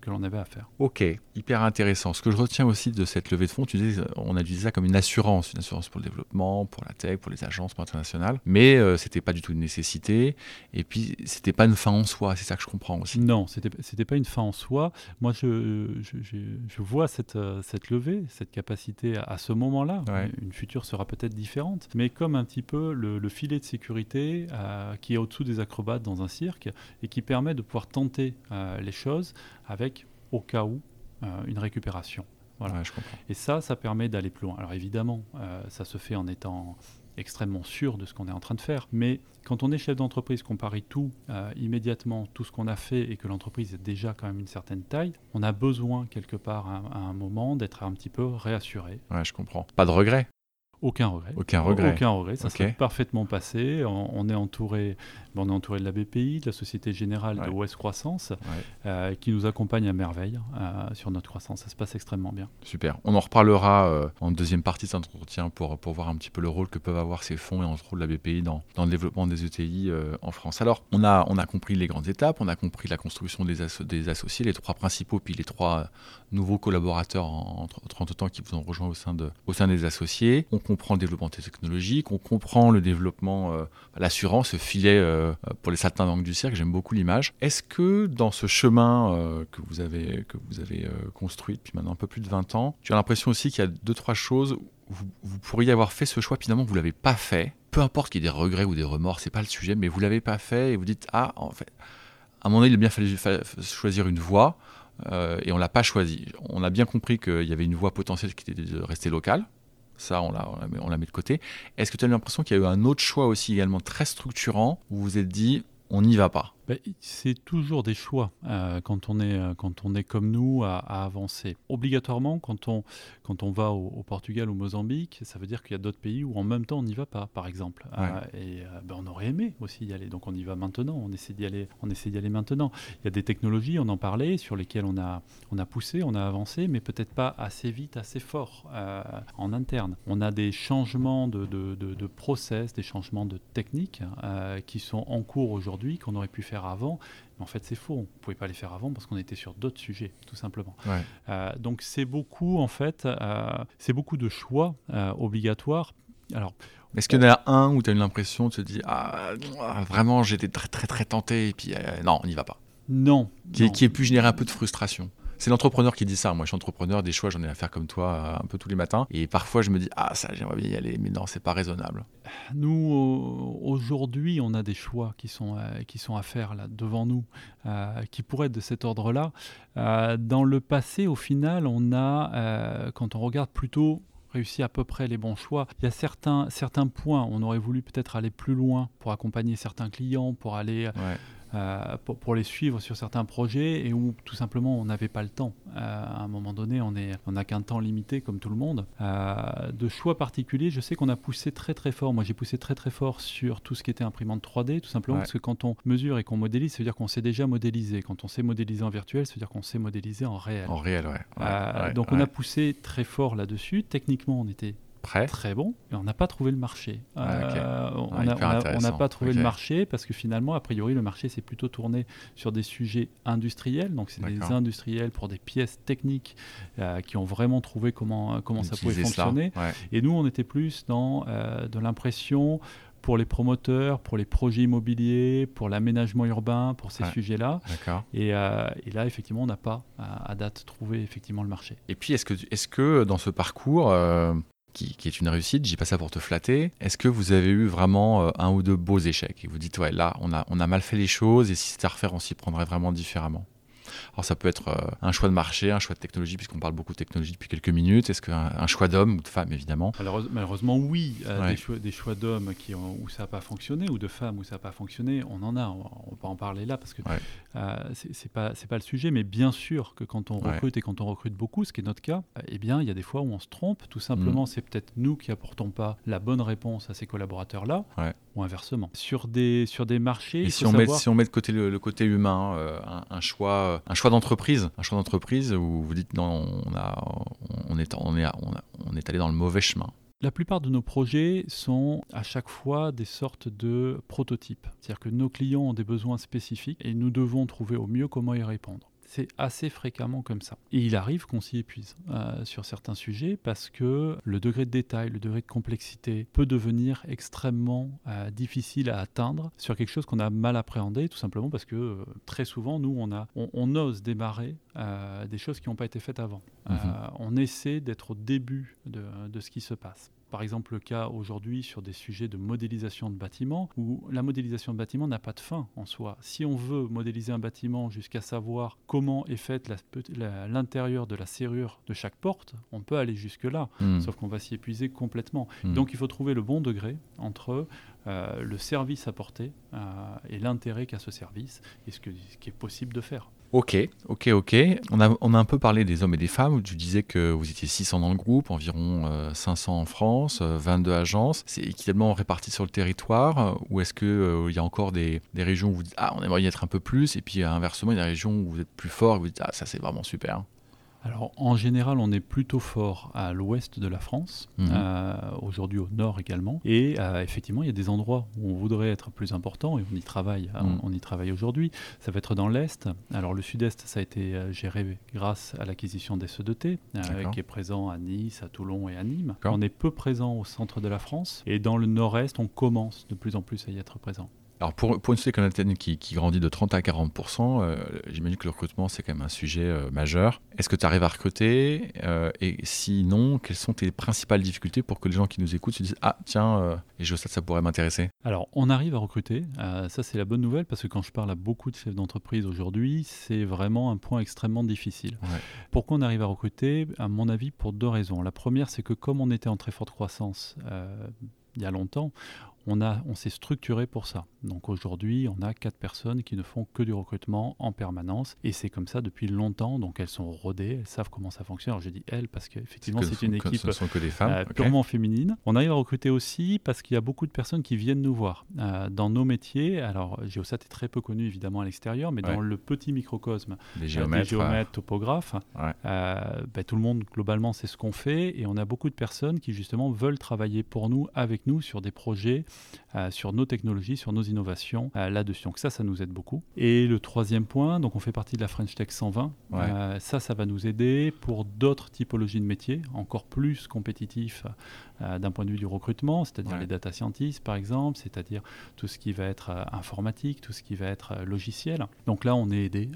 S2: que l'on avait à faire.
S1: Ok, hyper intéressant. Ce que je retiens aussi de cette levée de fonds, tu disais, on a utilisé ça comme une assurance, une assurance pour le développement, pour la tech, pour les agences, pour l'international. Mais ce c'était pas du tout une nécessité. Et puis c'était pas une fin en soi. C'est ça que je comprends aussi.
S2: Non, c'était c'était pas une fin en soi. Moi, je, je, je vois cette, cette levée cette capacité à, ce moment-là. Une future sera peut-être différente, mais comme un petit peu le, filet de sécurité euh, qui est au-dessous des acrobates dans un cirque et qui permet de pouvoir tenter euh, les choses avec, au cas où, euh, une récupération.
S1: Voilà. je
S2: et ça, ça permet d'aller plus loin. Alors évidemment, ça se fait en étant extrêmement sûr de ce qu'on est en train de faire. Mais quand on est chef d'entreprise, qu'on parie tout euh, immédiatement, tout ce qu'on a fait et que l'entreprise est déjà quand même une certaine taille, on a besoin quelque part à, un moment d'être un petit peu réassuré.
S1: Ouais, je comprends. Pas de regret
S2: aucun regret.
S1: Aucun regret.
S2: Aucun regret. Ça s'est parfaitement passé. On, est entouré, on est entouré de la BPI, de la Société Générale de Ouest Croissance, euh, qui nous accompagne à merveille euh, sur notre croissance. Ça se passe extrêmement bien.
S1: Super. On en reparlera euh, en deuxième partie de cet entretien pour, pour voir un petit peu le rôle que peuvent avoir ces fonds et entre autres la BPI dans, dans le développement des ETI en France. Alors, on a, on a compris les grandes étapes, on a compris la construction des, des associés, les trois principaux, puis les trois nouveaux collaborateurs en, entre, temps qui vous ont rejoint au sein, de, au sein des associés. On comprend le développement technologique, on comprend le développement, euh, l'assurance, ce filet euh, pour les saltimbanques du cirque. J'aime beaucoup l'image. Est-ce que dans ce chemin euh, que vous avez, que vous avez construit depuis maintenant un peu plus de 20 ans, tu as l'impression aussi qu'il y a deux, trois choses où vous, pourriez avoir fait ce choix, finalement, vous ne l'avez pas fait? Peu importe qu'il y ait des regrets ou des remords, c'est pas le sujet, mais vous l'avez pas fait et vous dites Ah, en fait, à un moment il a bien fallu choisir une voie. Et on l'a pas choisi. On a bien compris qu'il y avait une voie potentielle qui était de rester locale. Ça, on l'a, on la met de côté. Est-ce que tu as l'impression qu'il y a eu un autre choix aussi également très structurant où vous vous êtes dit, on n'y va pas?
S2: Ben, c'est toujours des choix euh, quand, on est, euh, quand on est comme nous à, avancer. Obligatoirement, quand on, quand on va au, Portugal ou au Mozambique, ça veut dire qu'il y a d'autres pays où en même temps on n'y va pas, par exemple. Euh, et ben, on aurait aimé aussi y aller, donc on y va maintenant, on essaie d'y aller, on essaie d'y aller maintenant. Il y a des technologies, on en parlait, sur lesquelles on a, on a poussé, on a avancé, mais peut-être pas assez vite, assez fort en interne. On a des changements de, de, de, process, des changements de techniques qui sont en cours aujourd'hui, qu'on aurait pu faire avant. Mais en fait, c'est faux. On ne pouvait pas les faire avant parce qu'on était sur d'autres sujets, tout simplement. Euh, donc, c'est beaucoup, en fait, euh, c'est beaucoup de choix euh, obligatoires. Alors,
S1: est-ce qu'il y en a un où tu as eu l'impression, tu te dis, ah, vraiment, j'étais très, très, très tenté, et puis non, on n'y va pas?
S2: Non.
S1: Qui, qui ait pu générer un peu de frustration c'est l'entrepreneur qui dit ça. Moi, je suis entrepreneur, des choix, j'en ai à faire comme toi euh, un peu tous les matins. Et parfois, je me dis, ah, ça, j'aimerais bien y aller, mais non, c'est pas raisonnable.
S2: Nous, aujourd'hui, on a des choix qui sont, euh, qui sont à faire là, devant nous, euh, qui pourraient être de cet ordre-là. dans le passé, au final, on a, quand on regarde plutôt réussi à peu près les bons choix. Il y a certains, certains points, on aurait voulu peut-être aller plus loin pour accompagner certains clients, pour aller euh, pour, les suivre sur certains projets et où tout simplement on n'avait pas le temps. Euh, à un moment donné, on n'a on qu'un temps limité comme tout le monde. Euh, de choix particuliers, je sais qu'on a poussé très très fort. Moi j'ai poussé très très fort sur tout ce qui était imprimante 3D, tout simplement parce que quand on mesure et qu'on modélise, ça veut dire qu'on sait déjà modéliser. Quand on sait modéliser en virtuel, ça veut dire qu'on sait modéliser en réel.
S1: En réel, ouais.
S2: donc on a poussé très fort là-dessus. Techniquement, on était très bon, mais on n'a pas trouvé le marché. Ah, euh, on n'a pas trouvé le marché parce que finalement, a priori, le marché s'est plutôt tourné sur des sujets industriels. Donc, c'est des industriels pour des pièces techniques euh, qui ont vraiment trouvé comment, comment ça pouvait fonctionner. Et nous, on était plus dans euh, de l'impression pour les promoteurs, pour les projets immobiliers, pour l'aménagement urbain, pour ces sujets-là. Et, et, là, effectivement, on n'a pas à, date trouvé effectivement le marché.
S1: Et puis, est-ce que, est que dans ce parcours, qui, est une réussite, j'ai pas ça pour te flatter. Est-ce que vous avez eu vraiment euh, un ou deux beaux échecs et vous dites ouais là on a, on a mal fait les choses et si c'était à refaire on s'y prendrait vraiment différemment? Alors ça peut être euh, un choix de marché, un choix de technologie, puisqu'on parle beaucoup de technologie depuis quelques minutes. Est-ce qu'un un choix d'homme ou de femme, évidemment?
S2: Malheureusement, oui. Euh, des choix, des choix d'hommes où ça n'a pas fonctionné, ou de femmes où ça n'a pas fonctionné, on en a. On va pas en parler là, parce que euh, c'est pas, pas le sujet. Mais bien sûr que quand on recrute et quand on recrute beaucoup, ce qui est notre cas, eh bien, il y a des fois où on se trompe. Tout simplement, mm. c'est peut-être nous qui apportons pas la bonne réponse à ces collaborateurs-là, ou inversement. Sur des, sur des marchés.
S1: Et si, on met, si on met de côté le, côté humain, un, choix, un choix d'entreprise, un choix d'entreprise où vous dites non, on, a, on, est, on, est, on est allé dans le mauvais chemin.
S2: La plupart de nos projets sont à chaque fois des sortes de prototypes. C'est-à-dire que nos clients ont des besoins spécifiques et nous devons trouver au mieux comment y répondre c'est assez fréquemment comme ça. Et il arrive qu'on s'y épuise euh, sur certains sujets parce que le degré de détail, le degré de complexité peut devenir extrêmement euh, difficile à atteindre sur quelque chose qu'on a mal appréhendé, tout simplement parce que euh, très souvent, nous, on, a, on, ose démarrer des choses qui n'ont pas été faites avant. Mhm. on essaie d'être au début de, de ce qui se passe par exemple le cas aujourd'hui sur des sujets de modélisation de bâtiments, où la modélisation de bâtiments n'a pas de fin en soi. Si on veut modéliser un bâtiment jusqu'à savoir comment est faite l'intérieur de la serrure de chaque porte, on peut aller jusque-là, hmm. sauf qu'on va s'y épuiser complètement. Hmm. Donc il faut trouver le bon degré entre euh, le service apporté euh, et l'intérêt qu'a ce service, et ce, que, ce qui est possible de faire.
S1: Ok, ok, ok. On a, on a un peu parlé des hommes et des femmes. Tu disais que vous étiez 600 dans le groupe, environ 500 euh, en France, 22 euh, agences. C'est équitablement réparti sur le territoire Ou est-ce qu'il euh, il y a encore des, des, régions où vous dites Ah, on aimerait y être un peu plus Et puis inversement, il y a des régions où vous êtes plus fort et vous dites Ah, ça c'est vraiment super
S2: Alors en général, on est plutôt fort à l'ouest de la France,
S1: Mhm.
S2: euh, aujourd'hui au nord également. Et euh, effectivement, il y a des endroits où on voudrait être plus important et on y travaille.
S1: Mhm.
S2: On, on y travaille aujourd'hui. Ça va être dans l'est. Alors le sud-est, ça a été euh, géré grâce à l'acquisition des CE2T, euh, qui est présent à Nice, à Toulon et à Nîmes. On est peu présent au centre de la France. Et dans le nord-est, on commence de plus en plus à y être présent.
S1: Alors pour, pour une société comme qui, qui grandit de 30 à 40%, euh, j'imagine que le recrutement c'est quand même un sujet euh, majeur. Est-ce que tu arrives à recruter Euh, Et sinon, quelles sont tes principales difficultés pour que les gens qui nous écoutent se disent Ah tiens, euh, et je sais que ça pourrait m'intéresser?
S2: Alors, on arrive à recruter. Ça, c'est la bonne nouvelle parce que quand je parle à beaucoup de chefs d'entreprise aujourd'hui, c'est vraiment un point extrêmement difficile.
S1: Ouais.
S2: Pourquoi on arrive à recruter? À mon avis, pour deux raisons. La première, c'est que comme on était en très forte croissance il y a longtemps, on, a, on s'est structuré pour ça. Donc aujourd'hui, on a quatre personnes qui ne font que du recrutement en permanence. Et c'est comme ça depuis longtemps. Donc elles sont rodées, elles savent comment ça fonctionne. Alors je dis elles parce qu'effectivement,
S1: Que
S2: c'est
S1: ce
S2: une équipe
S1: Ce ne sont que des femmes.
S2: euh,
S1: ok.
S2: purement féminine. On arrive à recruter aussi parce qu'il y a beaucoup de personnes qui viennent nous voir. Euh, dans nos métiers, alors Geosat est très peu connu évidemment à l'extérieur, mais dans le petit microcosme
S1: Des
S2: euh,
S1: géomètres.
S2: des géomètres, topographes,
S1: Ouais.
S2: euh, ben, tout le monde globalement sait ce qu'on fait et on a beaucoup de personnes qui justement veulent travailler pour nous, avec nous, sur des projets, euh, sur nos technologies, sur nos innovations euh, là-dessus. Donc ça, ça nous aide beaucoup. Et le troisième point, donc on fait partie de la French Tech 120.
S1: Ouais.
S2: Euh, ça, ça va nous aider pour d'autres typologies de métiers, encore plus compétitifs d'un point de vue du recrutement, c'est-à-dire
S1: Ouais.
S2: les data scientists par exemple, c'est-à-dire tout ce qui va être informatique, tout ce qui va être logiciel. Donc là, on est aidé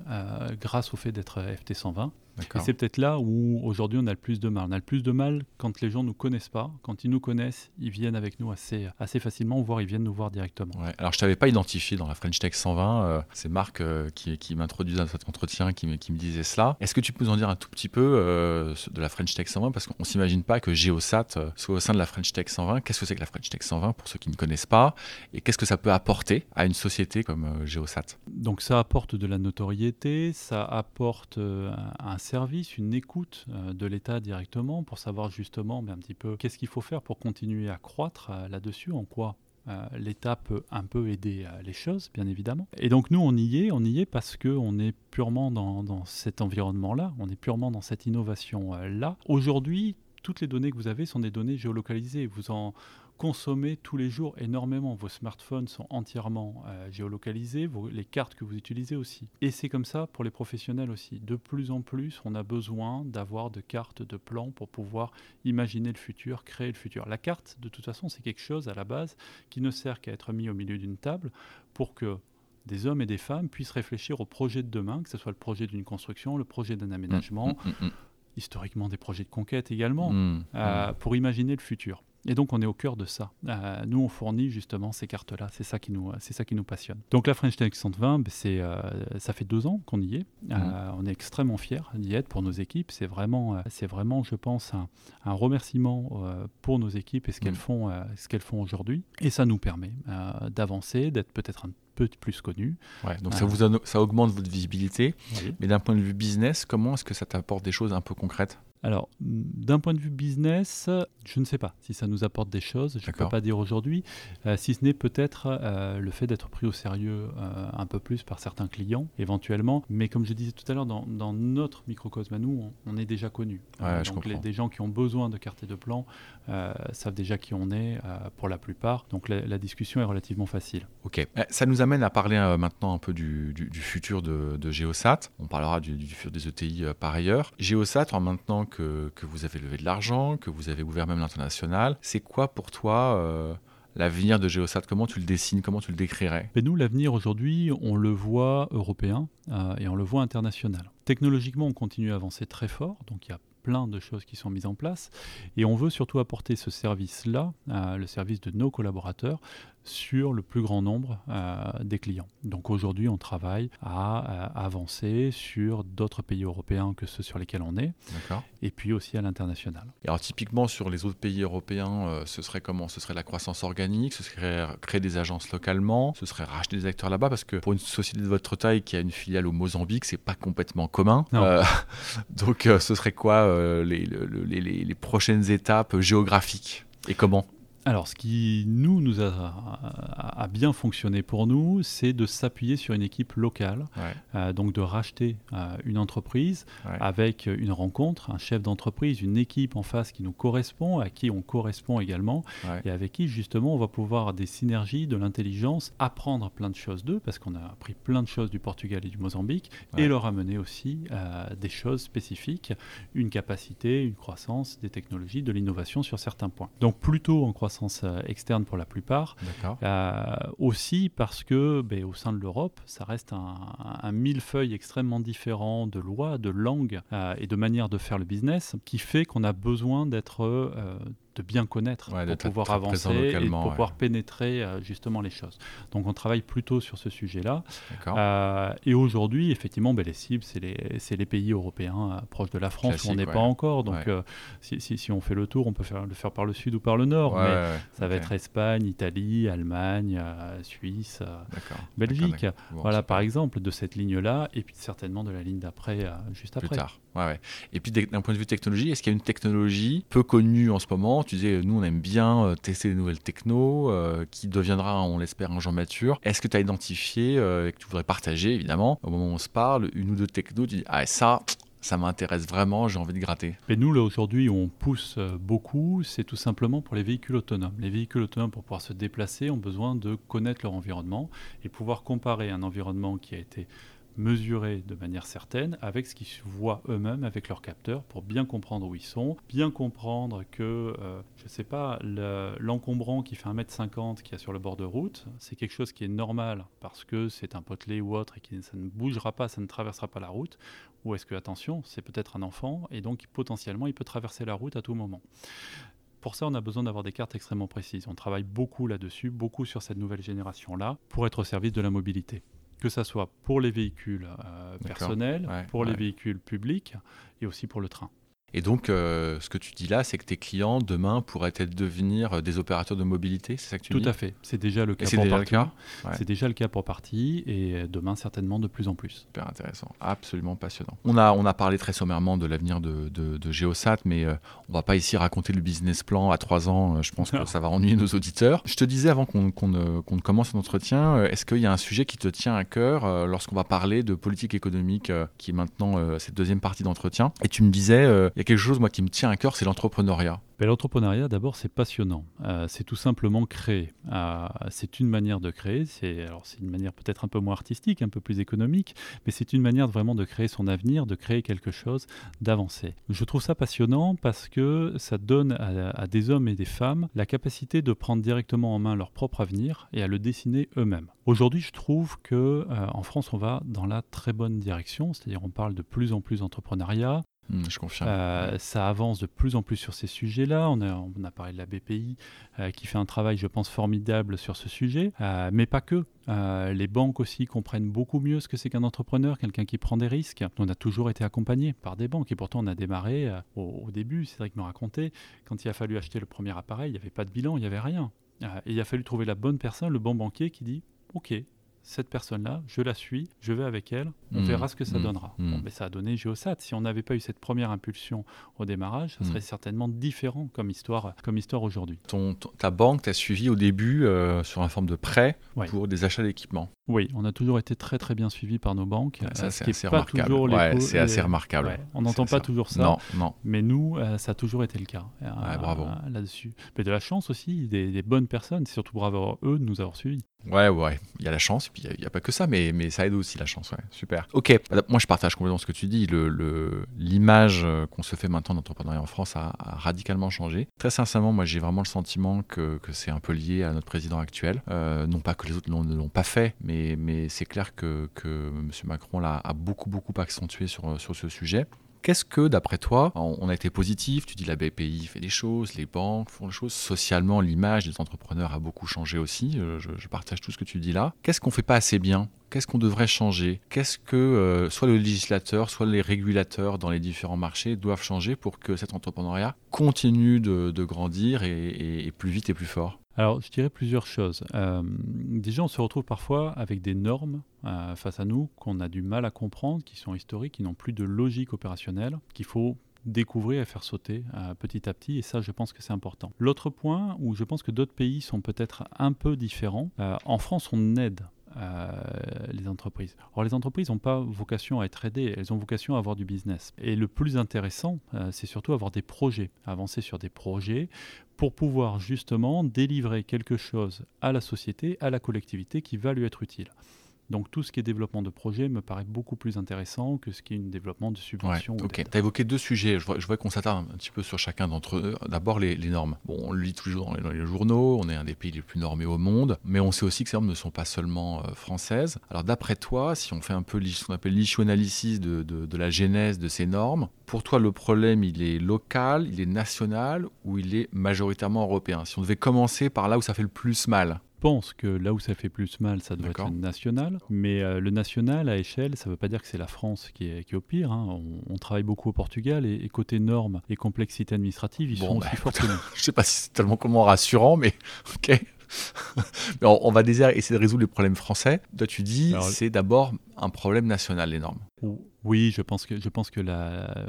S2: grâce au fait d'être FT 120. Et c'est peut-être là où aujourd'hui on a le plus de mal. On a le plus de mal quand les gens ne nous connaissent pas. Quand ils nous connaissent, ils viennent avec nous assez, assez facilement, voire ils viennent nous voir directement.
S1: Ouais. Alors, je t'avais pas identifié dans la French Tech 120. euh, c'est Marc euh, qui, qui m'introduisait dans cet entretien, qui me, qui me disait cela. Est-ce que tu peux nous en dire un tout petit peu euh, de la French Tech 120 Parce qu'on s'imagine pas que Geosat euh, soit au sein de la French Tech 120. Qu'est-ce que c'est que la French Tech 120 pour ceux qui ne connaissent pas? Et qu'est-ce que ça peut apporter à une société comme Geosat?
S2: Donc ça apporte de la notoriété, ça apporte un service, une écoute euh, de l'État directement pour savoir justement ben, un petit peu qu'est-ce qu'il faut faire pour continuer à croître euh, là-dessus, en quoi euh, l'État peut un peu aider les choses, bien évidemment. Et donc nous, on y est, on y est parce qu'on est purement dans, dans cet environnement-là, on est purement dans cette innovation-là. Aujourd'hui, toutes les données que vous avez sont des données géolocalisées. Vous en consommez tous les jours énormément. Vos smartphones sont entièrement euh, géolocalisés, vos- les cartes que vous utilisez aussi. Et c'est comme ça pour les professionnels aussi. De plus en plus, on a besoin d'avoir de cartes, de plans pour pouvoir imaginer le futur, créer le futur. La carte, de toute façon, c'est quelque chose à la base qui ne sert qu'à être mis au milieu d'une table pour que des hommes et des femmes puissent réfléchir au projet de demain, que ce soit le projet d'une construction, le projet d'un aménagement,
S1: Mm, mm,
S2: historiquement des projets de conquête également euh, pour imaginer le futur. Et donc on est au cœur de ça. Euh, nous on fournit justement ces cartes-là, c'est ça qui nous, c'est ça qui nous passionne. Donc la French Tech 120, ben, c'est, euh, ça fait deux ans qu'on y est. Euh, on est extrêmement fiers d'y être pour nos équipes. C'est vraiment, euh, c'est vraiment, je pense, un, un remerciement euh, pour nos équipes et ce qu'elles
S1: Mhm.
S2: font, euh, ce qu'elles font aujourd'hui. Et ça nous permet euh, d'avancer, d'être peut-être un peu plus connus.
S1: Ouais, donc ça, vous a- ça augmente votre visibilité.
S2: Oui.
S1: Mais d'un point de vue business, comment est-ce que ça t'apporte des choses un peu concrètes?
S2: Alors, d'un point de vue business, je ne sais pas si ça nous apporte des choses. Je ne peux pas dire aujourd'hui, euh, si ce n'est peut-être euh, le fait d'être pris au sérieux euh, un peu plus par certains clients, éventuellement. Mais comme je disais tout à l'heure, dans, dans notre microcosme à nous, on, on est déjà connu.
S1: Ouais,
S2: donc, les, des gens qui ont besoin de cartes et de plans savent déjà qui on est pour la plupart. Donc, la, la discussion est relativement facile.
S1: Ok. Eh, Ça nous amène à parler maintenant un peu du, du- du futur de, de Geosat. On parlera du, du futur des ETI par ailleurs. Geosat, en maintenant que, vous avez levé de l'argent, que vous avez ouvert même l'international, c'est quoi pour toi euh, l'avenir de Geosat Comment tu le dessines? Comment tu le décrirais?
S2: Mais nous, l'avenir aujourd'hui, on le voit européen euh, et on le voit international. Technologiquement, on continue à avancer très fort, donc il y a plein de choses qui sont mises en place, et on veut surtout apporter ce service-là, euh, le service de nos collaborateurs, sur le plus grand nombre euh, des clients. Donc aujourd'hui, on travaille à, euh, avancer sur d'autres pays européens que ceux sur lesquels on est, et puis aussi à l'international.
S1: Alors typiquement sur les autres pays européens, euh, ce serait comment? Ce serait la croissance organique, ce serait créer des agences localement, ce serait racheter des acteurs là-bas? Parce que pour une société de votre taille qui a une filiale au Mozambique, c'est pas complètement commun. Euh, donc ce serait quoi euh, les, le- les- les- les prochaines étapes géographiques? Et comment?
S2: Alors, ce qui nous, nous a, bien fonctionné pour nous, c'est de s'appuyer sur une équipe locale, euh, donc de racheter euh, une entreprise avec une rencontre, un chef d'entreprise, une équipe en face qui nous correspond, à qui on correspond également, et avec qui justement on va pouvoir des synergies, de l'intelligence, apprendre plein de choses d'eux, parce qu'on a appris plein de choses du Portugal et du Mozambique, et leur amener aussi euh, des choses spécifiques, une capacité, une croissance, des technologies, de l'innovation sur certains points. Donc plutôt en croissance euh, externe pour la plupart. Euh, aussi parce que ben, au sein de l'Europe, ça reste un, millefeuille extrêmement différent de lois, de langues euh, et de manières de faire le business qui fait qu'on a besoin d'être de bien connaître pour pouvoir avancer et pour pouvoir pénétrer euh, justement les choses. Donc on travaille plutôt sur ce sujet-là. Euh, et aujourd'hui, effectivement, ben, les cibles, c'est les, les, pays européens euh, proches de la France où on n'est pas encore. Donc si, si, on fait le tour, on peut faire, le faire par le sud ou par le nord. mais ça va être Espagne, Italie, Allemagne, Suisse, Belgique. voilà, par exemple, de cette ligne-là, et puis certainement de la ligne d'après, juste après.
S1: Plus tard. Et puis d'un point de vue technologie, est-ce qu'il y a une technologie peu connue en ce moment? Tu disais, nous on aime bien euh, tester des nouvelles technos, euh, qui deviendra, on l'espère, un genre mature. Est-ce que tu as identifié euh, et que tu voudrais partager, évidemment, au moment où on se parle, une ou deux technos, tu dis, ah ça, ça m'intéresse vraiment, j'ai envie de gratter?
S2: Et nous, là, aujourd'hui, on pousse beaucoup, c'est tout simplement pour les véhicules autonomes. Les véhicules autonomes, pour pouvoir se déplacer, ont besoin de connaître leur environnement et pouvoir comparer un environnement qui a été mesurer de manière certaine avec ce qu'ils voient eux-mêmes avec leurs capteurs pour bien comprendre où ils sont, bien comprendre que, euh, je ne sais pas, l'encombrant qui fait 1m50 qui est sur le bord de route, c'est quelque chose qui est normal parce que c'est un potelet ou autre et que ça ne bougera pas, ça ne traversera pas la route, ou est-ce que, attention, c'est peut-être un enfant et donc potentiellement il peut traverser la route à tout moment. Pour ça, on a besoin d'avoir des cartes extrêmement précises. On travaille beaucoup là-dessus, beaucoup sur cette nouvelle génération-là, pour être au service de la mobilité que ce soit pour les véhicules euh, personnels, pour les véhicules publics et aussi pour le train.
S1: Et donc, euh, ce que tu dis là, c'est que tes clients, demain, pourraient être devenir euh, des opérateurs de mobilité, c'est ça que tu
S2: Tout
S1: dis
S2: Tout à fait. C'est déjà le cas pour déjà partie. C'est déjà le cas pour partie, et demain, certainement, de plus en plus.
S1: Super intéressant. Absolument passionnant. On a, on a parlé très sommairement de l'avenir de, de, Geosat, mais on euh, on va pas ici raconter le business plan à trois ans. je pense que ça va ennuyer nos auditeurs. Je te disais avant qu'on qu commence l'entretien, est-ce qu'il y a un sujet qui te tient à cœur lorsqu'on va parler de politique économique, qui est maintenant cette deuxième partie d'entretien? Et tu me disais il y a quelque chose moi qui me tient à cœur, c'est l'entrepreneuriat.
S2: L'entrepreneuriat, d'abord, c'est passionnant. Euh, c'est tout simplement créer. Euh, c'est une manière de créer. C'est alors c'est une manière peut-être un peu moins artistique, un peu plus économique, mais c'est une manière vraiment de créer son avenir, de créer quelque chose, d'avancer. Je trouve ça passionnant parce que ça donne à, des hommes et des femmes la capacité de prendre directement en main leur propre avenir et à le dessiner eux-mêmes. Aujourd'hui, je trouve que euh, en France, on va dans la très bonne direction. C'est-à-dire, on parle de plus en plus d'entrepreneuriat.
S1: Mmh, je confirme.
S2: Euh, ça avance de plus en plus sur ces sujets-là. On a, on a parlé de la BPI euh, qui fait un travail, je pense, formidable sur ce sujet, euh, mais pas que. les banques aussi comprennent beaucoup mieux ce que c'est qu'un entrepreneur, quelqu'un qui prend des risques. On a toujours été accompagné par des banques et pourtant on a démarré au, au, début, Cédric me racontait, quand il a fallu acheter le premier appareil, il n'y avait pas de bilan, il n'y avait rien. et il a fallu trouver la bonne personne, le bon banquier qui dit Ok, cette personne-là, je la suis, je vais avec elle, on mmh. verra ce que ça mmh. donnera. Mmh. mais ça a donné Geosat. Si on n'avait pas eu cette première impulsion au démarrage, ça serait certainement différent comme histoire, comme histoire aujourd'hui.
S1: Ta banque t'a suivi au début euh, sur un forme de prêt pour des achats d'équipement
S2: Oui, on a toujours été très très bien suivi par nos banques.
S1: Ça, euh, c'est assez, remarquable. c'est assez remarquable.
S2: on n'entend pas toujours ça.
S1: Non, non.
S2: Mais nous, euh, ça a toujours été le cas.
S1: bravo.
S2: Là-dessus. Mais de la chance aussi, des, des bonnes personnes. C'est surtout bravo eux de nous avoir suivis.
S1: Ouais, ouais, il y a la chance, et puis il n'y a, pas que ça, mais, mais ça aide aussi la chance, ouais, super. Ok, moi je partage complètement ce que tu dis, l'image le, qu'on se fait maintenant d'entrepreneuriat en France a, radicalement changé. Très sincèrement, moi j'ai vraiment le sentiment que, que c'est un peu lié à notre président actuel. Euh, non pas que les autres ne l'ont pas fait, mais, mais c'est clair que, M. Macron l'a a beaucoup, beaucoup accentué sur, sur ce sujet. Qu'est-ce que, d'après toi, on a été positif, tu dis la BPI fait des choses, les banques font des choses, socialement l'image des entrepreneurs a beaucoup changé aussi, euh, je, partage tout ce que tu dis là. Qu'est-ce qu'on fait pas assez bien? Qu'est-ce qu'on devrait changer? Qu'est-ce que euh, soit le législateur, soit les régulateurs dans les différents marchés doivent changer pour que cet entrepreneuriat continue de, grandir et plus vite et plus fort?
S2: Alors, je dirais plusieurs choses. Euh, déjà, on se retrouve parfois avec des normes euh, face à nous qu'on a du mal à comprendre, qui sont historiques, qui n'ont plus de logique opérationnelle, qu'il faut découvrir et faire sauter petit à petit. Et ça, je pense que c'est important. L'autre point où je pense que d'autres pays sont peut-être un peu différents, en France, on aide euh, les entreprises. Or, les entreprises n'ont pas vocation à être aidées, elles ont vocation à avoir du business. Et le plus intéressant, euh, c'est surtout avoir des projets, avancer sur des projets pour pouvoir justement délivrer quelque chose à la société, à la collectivité qui va lui être utile. Donc tout ce qui est développement de projet me paraît beaucoup plus intéressant que ce qui est un développement de subventions.
S1: ok, tu as évoqué deux sujets, je vois, qu'on s'attarde un petit peu sur chacun d'entre eux. D'abord les, normes. Bon, on le lit toujours dans les, journaux, on est un des pays les plus normés au monde, mais on sait aussi que ces normes ne sont pas seulement euh, françaises. Alors d'après toi, si on fait un peu ce qu'on appelle l'issue analysis de, de la genèse de ces normes, pour toi le problème il est local, il est national ou il est majoritairement européen? Si on devait commencer par là où ça fait le plus mal
S2: pense que là où ça fait plus mal, ça doit être national. Mais euh, le national à échelle, ça ne veut pas dire que c'est la France qui est, qui est au pire. Hein. On, travaille beaucoup au Portugal et, côté normes et complexité administrative, ils sont aussi bah, forts que nous.
S1: Je ne sais pas si c'est tellement comment rassurant, mais ok. mais on, va essayer de résoudre les problèmes français. Toi, tu dis, c'est d'abord un problème national, les normes.
S2: Oui, je pense que, je pense que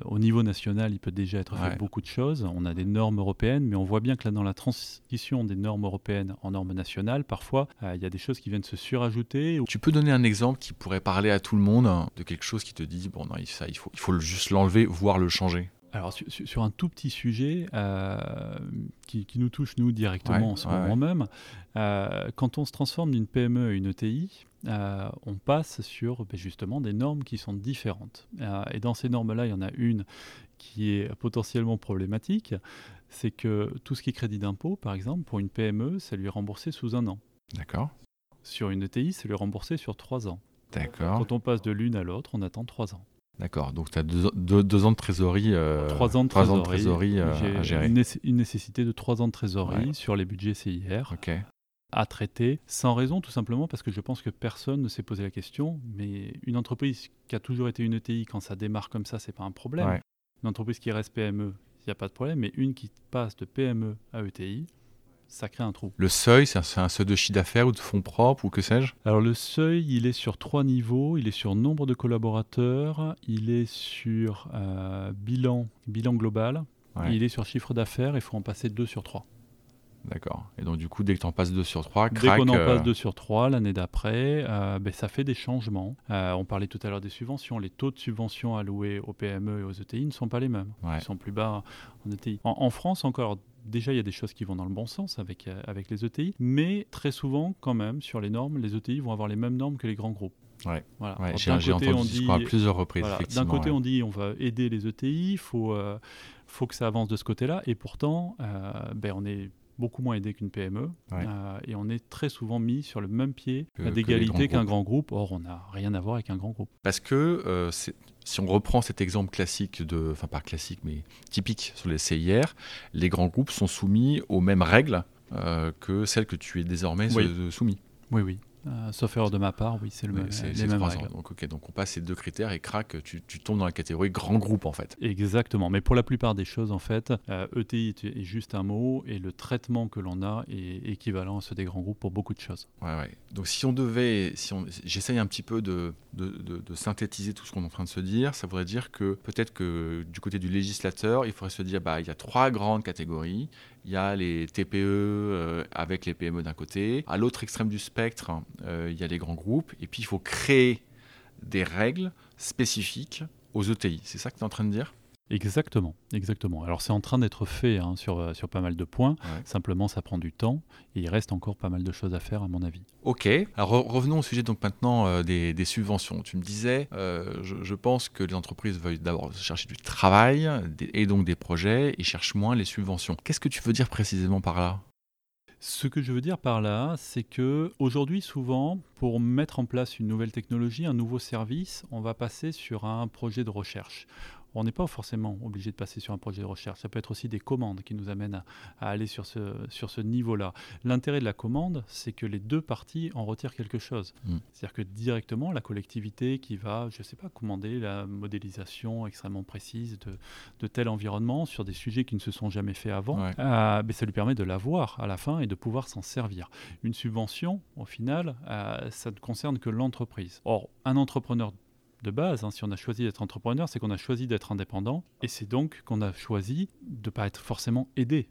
S2: au niveau national, il peut déjà être fait beaucoup de choses. On a des normes européennes, mais on voit bien que là, dans la transition des normes européennes en normes nationales, parfois, euh, il y a des choses qui viennent se surajouter.
S1: Tu peux donner un exemple qui pourrait parler à tout le monde de quelque chose qui te dit, bon, non, ça, il faut, il faut juste l'enlever, voire le changer?
S2: Alors sur, un tout petit sujet euh, qui, nous touche nous directement en ce moment même, euh, quand on se transforme d'une PME à une ETI, euh, on passe sur ben, justement des normes qui sont différentes. Et dans ces normes-là, il y en a une qui est potentiellement problématique, c'est que tout ce qui est crédit d'impôt, par exemple, pour une PME, ça lui est remboursé sous un an.
S1: D'accord.
S2: Sur une ETI, c'est lui remboursé sur trois ans.
S1: D'accord.
S2: Quand on passe de l'une à l'autre, on attend trois ans.
S1: D'accord, donc tu as deux, ans de trésorerie,
S2: euh, trois ans de trésorerie,
S1: à gérer.
S2: Une, nécessité de trois ans de trésorerie sur les budgets CIR. À traiter, sans raison tout simplement parce que je pense que personne ne s'est posé la question, mais une entreprise qui a toujours été une ETI, quand ça démarre comme ça, c'est pas un problème. Une entreprise qui reste PME, il n'y a pas de problème, mais une qui passe de PME à ETI, ça crée un trou.
S1: Le seuil, c'est un, seuil de chiffre d'affaires ou de fonds propres ou que sais-je?
S2: Alors le seuil, il est sur trois niveaux. Il est sur nombre de collaborateurs, il est sur euh, bilan, bilan global, il est sur chiffre d'affaires, il faut en passer deux sur trois.
S1: D'accord. Et donc, du coup, dès que tu en passes 2 sur 3,
S2: Dès qu'on en passe 2 euh, sur 3, l'année d'après, euh, ben, ça fait des changements. Euh, on parlait tout à l'heure des subventions. Les taux de subventions alloués aux PME et aux ETI ne sont pas les mêmes. Ils sont plus bas en ETI. En, France, encore, déjà, il y a des choses qui vont dans le bon sens avec, avec les ETI. Mais très souvent, quand même, sur les normes, les ETI vont avoir les mêmes normes que les grands groupes.
S1: Ouais, voilà. j'ai entendu on dit, à plusieurs reprises.
S2: D'un côté, on dit on va aider les ETI, il faut, faut que ça avance de ce côté-là, et pourtant, ben, on est beaucoup moins aidé qu'une PME. Euh, et on est très souvent mis sur le même pied d'égalité qu'un grand groupe. Or, on n'a rien à voir avec un grand groupe.
S1: Parce que euh, si on reprend cet exemple classique, de, enfin pas classique, mais typique sur les CIR, les grands groupes sont soumis aux mêmes règles euh, que celles que tu es désormais soumis.
S2: Oui, oui. Euh, sauf erreur de ma part, oui, c'est le même. les mêmes
S1: Donc, ok, donc on passe ces deux critères et crac, tu, tu, tombes dans la catégorie grand groupe en fait.
S2: Exactement. Mais pour la plupart des choses, en fait, ETI euh, e est juste un mot et le traitement que l'on a est équivalent à ceux des grands groupes pour beaucoup de choses.
S1: Ouais, ouais. Donc si on devait, si on, j'essaye un petit peu de, de, de, synthétiser tout ce qu'on est en train de se dire, ça voudrait dire que peut-être que du côté du législateur, il faudrait se dire, bah, il y a trois grandes catégories il y a les TPE euh, avec les PME d'un côté. À l'autre extrême du spectre, euh, il y a les grands groupes. Et puis, il faut créer des règles spécifiques aux ETI. C'est ça que tu es en train de dire?
S2: Exactement, exactement. Alors c'est en train d'être fait hein, sur, euh, sur pas mal de points. Simplement, ça prend du temps et il reste encore pas mal de choses à faire à mon avis.
S1: Ok. Alors revenons au sujet donc maintenant euh, des, des, subventions. Tu me disais, euh, je, je, pense que les entreprises veulent d'abord chercher du travail et donc des projets et cherchent moins les subventions. Qu'est-ce que tu veux dire précisément par là?
S2: Ce que je veux dire par là, c'est que aujourd'hui, souvent, pour mettre en place une nouvelle technologie, un nouveau service, on va passer sur un projet de recherche on n'est pas forcément obligé de passer sur un projet de recherche. Ça peut être aussi des commandes qui nous amènent à, aller sur ce, sur ce niveau-là. L'intérêt de la commande, c'est que les deux parties en retirent quelque chose. Mm. C'est-à-dire que directement, la collectivité qui va, je ne sais pas, commander la modélisation extrêmement précise de, tel environnement sur des sujets qui ne se sont jamais faits avant, euh, ben, ça lui permet de l'avoir à la fin et de pouvoir s'en servir. Une subvention, au final, euh, ça ne concerne que l'entreprise. Or, un entrepreneur de base, hein, si on a choisi d'être entrepreneur, c'est qu'on a choisi d'être indépendant et c'est donc qu'on a choisi de ne pas être forcément aidé.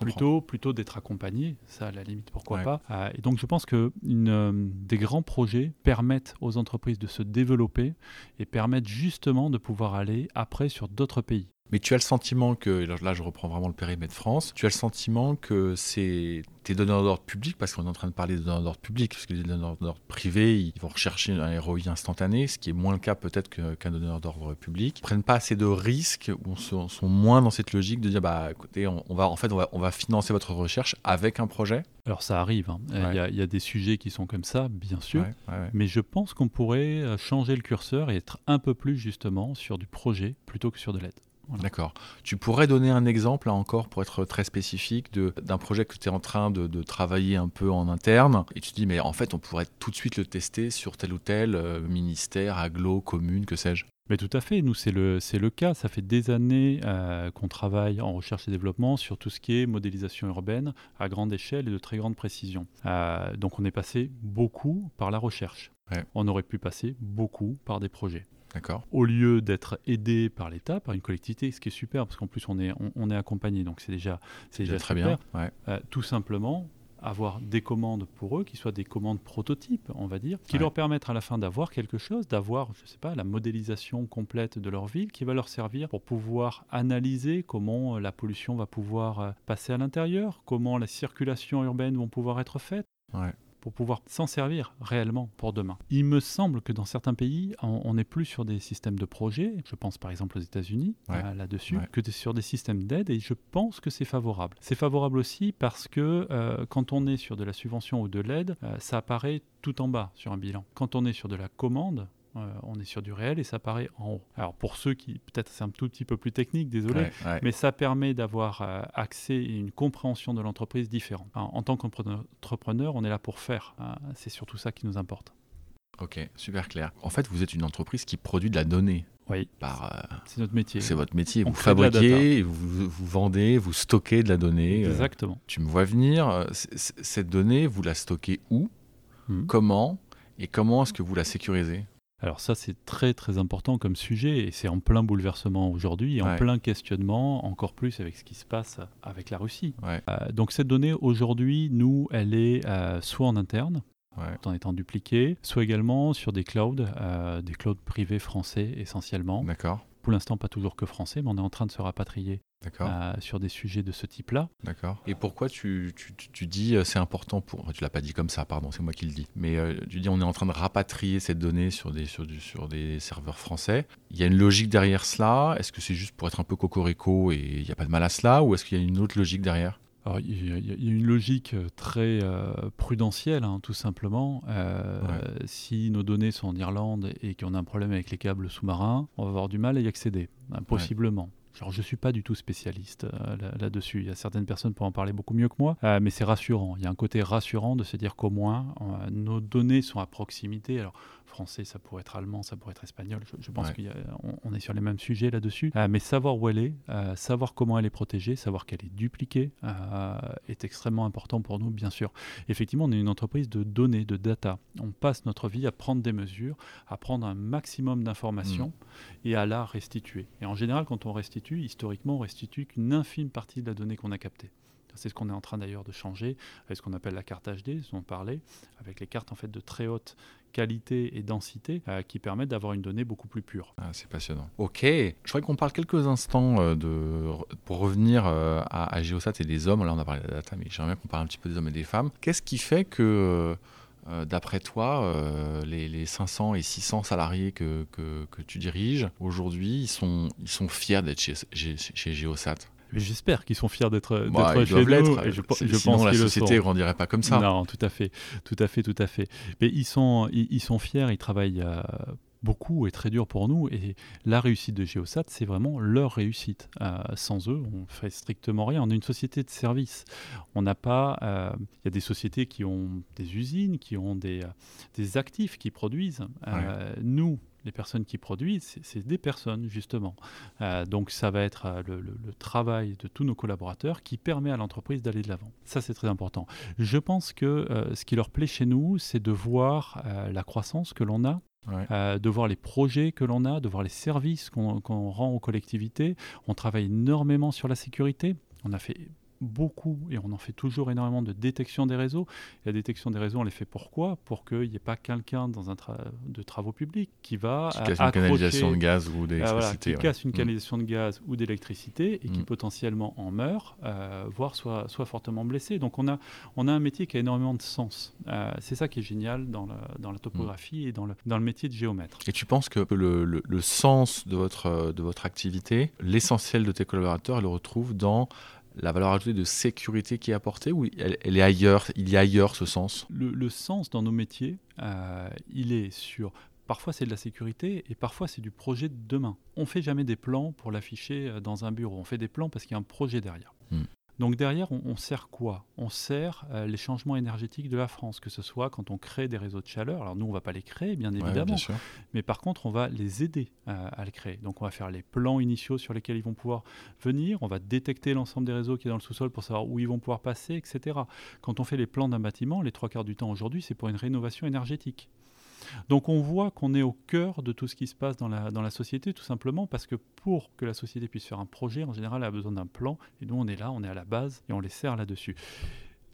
S2: plutôt plutôt d'être accompagné, ça à la limite, pourquoi pas. Euh, et donc je pense que une, euh, des grands projets permettent aux entreprises de se développer et permettent justement de pouvoir aller après sur d'autres pays.
S1: Mais tu as le sentiment que, là je reprends vraiment le périmètre France, tu as le sentiment que c'est tes donneurs d'ordre publics, parce qu'on est en train de parler de donneurs d'ordre publics, parce que les donneurs d'ordre privés, ils vont rechercher un ROI instantané, ce qui est moins le cas peut-être qu'un donneur d'ordre public. Ils prennent pas assez de risques, ou sont, sont, moins dans cette logique de dire, bah écoutez, on, va, en fait, on va, on va, financer votre recherche avec un projet.
S2: Alors ça arrive, hein. il, y a, des sujets qui sont comme ça, bien sûr, mais je pense qu'on pourrait euh, changer le curseur et être un peu plus justement sur du projet plutôt que sur de l'aide.
S1: D'accord. Tu pourrais donner un exemple, là encore, pour être très spécifique, d'un projet que tu es en train de, travailler un peu en interne, et tu te dis, mais en fait, on pourrait tout de suite le tester sur tel ou tel euh, ministère, aglo, commune, que sais-je
S2: mais tout à fait, nous c'est le, le cas. Ça fait des années euh, qu'on travaille en recherche et développement sur tout ce qui est modélisation urbaine à grande échelle et de très grande précision. Euh, donc on est passé beaucoup par la recherche. On aurait pu passer beaucoup par des projets. Au lieu d'être aidé par l'État, par une collectivité, ce qui est super, parce qu'en plus on est, on, est accompagné, donc c'est déjà, c'est déjà très bien. Euh, tout simplement, avoir des commandes pour eux, qui soient des commandes prototypes, on va dire, qui leur permettent à la fin d'avoir quelque chose, d'avoir, je sais pas, la modélisation complète de leur ville, qui va leur servir pour pouvoir analyser comment la pollution va pouvoir euh, passer à l'intérieur, comment la circulation urbaine va pouvoir être faite. Ouais pour pouvoir s'en servir réellement pour demain. Il me semble que dans certains pays, on n'est plus sur des systèmes de projet, je pense par exemple aux États-Unis euh, là-dessus, que sur des systèmes d'aide et je pense que c'est favorable. C'est favorable aussi parce que euh, quand on est sur de la subvention ou de l'aide, euh, ça apparaît tout en bas sur un bilan. Quand on est sur de la commande, euh, on est sur du réel et ça paraît en haut. Alors pour ceux qui, peut-être c'est un tout petit peu plus technique, désolé, mais ça permet d'avoir euh, accès et une compréhension de l'entreprise différente. en tant qu'entrepreneur, on est là pour faire. Hein. c'est surtout ça qui nous importe.
S1: Ok, super clair. En fait, vous êtes une entreprise qui produit de la donnée.
S2: Oui. Par, euh, c'est notre métier.
S1: C'est votre métier. vous fabriquez, vous, vous, vendez, vous stockez de la donnée.
S2: Exactement.
S1: tu me vois venir. cette donnée, vous la stockez où hmm. Comment Et comment est-ce que vous la sécurisez?
S2: Alors ça, c'est très très important comme sujet et c'est en plein bouleversement aujourd'hui et en plein questionnement, encore plus avec ce qui se passe avec la Russie. Euh, donc cette donnée aujourd'hui, nous, elle est euh, soit en interne, en étant dupliquée, soit également sur des clouds, euh, des clouds privés français essentiellement.
S1: D'accord
S2: pour l'instant pas toujours que français, mais on est en train de se rapatrier euh, sur des sujets de ce type-là.
S1: D'accord. Et pourquoi tu, tu, dis euh, c'est important pour... Tu l'as pas dit comme ça, pardon, c'est moi qui le dis. Mais euh, tu dis on est en train de rapatrier cette donnée sur des, sur, du, sur des serveurs français. Il y a une logique derrière cela Est-ce que c'est juste pour être un peu cocorico et il n'y a pas de mal à cela Ou est-ce qu'il y a une autre logique derrière?
S2: Il y, a une logique très prudentielle, hein, tout simplement. Si nos données sont en Irlande et qu'on a un problème avec les câbles sous-marins, on va avoir du mal à y accéder, impossiblement. Alors, je ne suis pas du tout spécialiste euh, là-dessus. Il y a certaines personnes pour en parler beaucoup mieux que moi, euh, mais c'est rassurant. Il y a un côté rassurant de se dire qu'au moins, euh, nos données sont à proximité. Alors, français, ça pourrait être allemand, ça pourrait être espagnol. Je, pense qu'on est sur les mêmes sujets là-dessus. mais savoir où elle est, savoir comment elle est protégée, savoir qu'elle est dupliquée est extrêmement important pour nous, bien sûr. Effectivement, on est une entreprise de données, de data. On passe notre vie à prendre des mesures, à prendre un maximum d'informations mmh. et à la restituer. Et en général, quand on restitue, historiquement, on restitue qu'une infime partie de la donnée qu'on a captée. C'est ce qu'on est en train d'ailleurs de changer avec ce qu'on appelle la carte HD, dont on parlait, avec les cartes en fait de très haute qualité et densité euh, qui permettent d'avoir une donnée beaucoup plus pure.
S1: Ah, c'est passionnant. Ok, je voudrais qu'on parle quelques instants euh, de, pour revenir euh, à, Geosat et des hommes. Là, on a parlé de la data, mais j'aimerais bien qu'on parle un petit peu des hommes et des femmes. Qu'est-ce qui fait que euh, d'après toi, euh, les, 500 et 600 salariés que, tu diriges, aujourd'hui, ils sont, ils sont fiers d'être chez, chez, Geosat?
S2: J'espère qu'ils sont fiers d'être
S1: bah, chez nous. Et je, je sinon, la société ne grandirait pas comme ça.
S2: Non, tout à fait, tout à fait, tout à fait. Mais ils sont, ils, sont fiers, ils travaillent euh, beaucoup et très dur pour nous. Et la réussite de Geosat, c'est vraiment leur réussite. Euh, sans eux, on fait strictement rien. On est une société de service. On n'a pas. Euh, il y a des sociétés qui ont des usines, qui ont des, euh, des actifs qui produisent. Nous, les personnes qui produisent, c'est des personnes justement. donc ça va être le, le, travail de tous nos collaborateurs qui permet à l'entreprise d'aller de l'avant. Ça c'est très important. Je pense que ce qui leur plaît chez nous, c'est de voir la croissance que l'on a de voir les projets que l'on a, de voir les services qu'on rend aux collectivités. On travaille énormément sur la sécurité. On a fait beaucoup, et on en fait toujours énormément, de détection des réseaux. Et la détection des réseaux, on les fait pourquoi? Pour qu'il n'y ait pas quelqu'un dans un de travaux publics qui va
S1: qui casse une canalisation de gaz ou d'électricité.
S2: qui casse une mm. canalisation de gaz ou d'électricité et qui mm. potentiellement en meurt, euh, voire soit, soit fortement blessé. Donc on a, on a un métier qui a énormément de sens. Euh, c'est ça qui est génial dans la, dans la topographie et dans le, dans le métier de géomètre.
S1: Et tu penses que le, le, le sens de votre, de votre activité, l'essentiel de tes collaborateurs, le retrouve dans la valeur ajoutée de sécurité qui est apportée ou elle, est ailleurs Il y a ailleurs ce sens?
S2: Le, sens dans nos métiers, euh, il est sur Parfois c'est de la sécurité et parfois c'est du projet de demain. On fait jamais des plans pour l'afficher euh, dans un bureau. On fait des plans parce qu'il y a un projet derrière. Hmm. Donc derrière, on, sert quoi? On sert euh, les changements énergétiques de la France, que ce soit quand on crée des réseaux de chaleur. Alors nous, on ne va pas les créer, bien évidemment, mais par contre, on va les aider euh, à le créer. Donc on va faire les plans initiaux sur lesquels ils vont pouvoir venir, on va détecter l'ensemble des réseaux qui est dans le sous-sol pour savoir où ils vont pouvoir passer, etc. Quand on fait les plans d'un bâtiment, les trois quarts du temps aujourd'hui, c'est pour une rénovation énergétique. Donc on voit qu'on est au cœur de tout ce qui se passe dans la, dans la société, tout simplement parce que pour que la société puisse faire un projet, en général, elle a besoin d'un plan, et nous on est là, on est à la base, et on les sert là-dessus.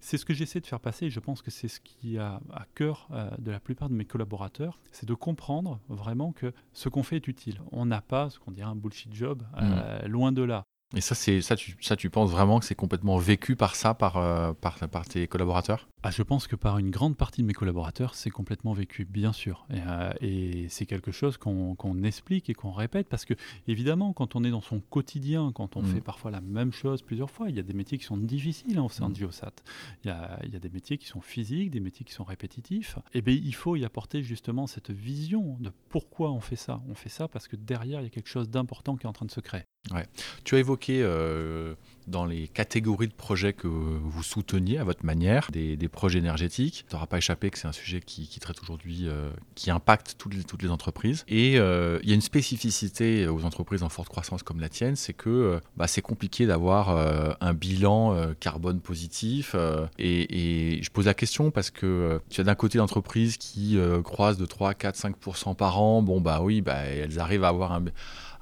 S2: C'est ce que j'essaie de faire passer, et je pense que c'est ce qui a à cœur euh, de la plupart de mes collaborateurs, c'est de comprendre vraiment que ce qu'on fait est utile. On n'a pas ce qu'on dirait un bullshit job, euh, mmh. loin de là.
S1: Et ça, c'est ça, tu, ça, tu penses vraiment que c'est complètement vécu par ça, par, euh, par, par, tes collaborateurs?
S2: Ah, Je pense que par une grande partie de mes collaborateurs, c'est complètement vécu, bien sûr. Et, euh, c'est quelque chose qu'on explique et qu'on répète, parce que évidemment, quand on est dans son quotidien, quand on mm. fait parfois la même chose plusieurs fois, il y a des métiers qui sont difficiles hein, au sein de Geosat. Il y, a, il y a des métiers qui sont physiques, des métiers qui sont répétitifs. Et eh bien, il faut y apporter justement cette vision de pourquoi on fait ça. On fait ça parce que derrière, il y a quelque chose d'important qui est en train de se créer.
S1: Ouais. Tu as évoqué euh, dans les catégories de projets que vous souteniez à votre manière, des, projets énergétiques. Tu n'auras pas échappé que c'est un sujet qui, traite aujourd'hui, euh, qui impacte toutes les, toutes les entreprises. Et euh, il y a une spécificité aux entreprises en forte croissance comme la tienne, c'est que bah, c'est compliqué d'avoir un bilan carbone positif. Et, je pose la question parce que tu as d'un côté l'entreprise qui croise de 3, 4, 5% par an. Bon, bah oui, bah, elles arrivent à avoir un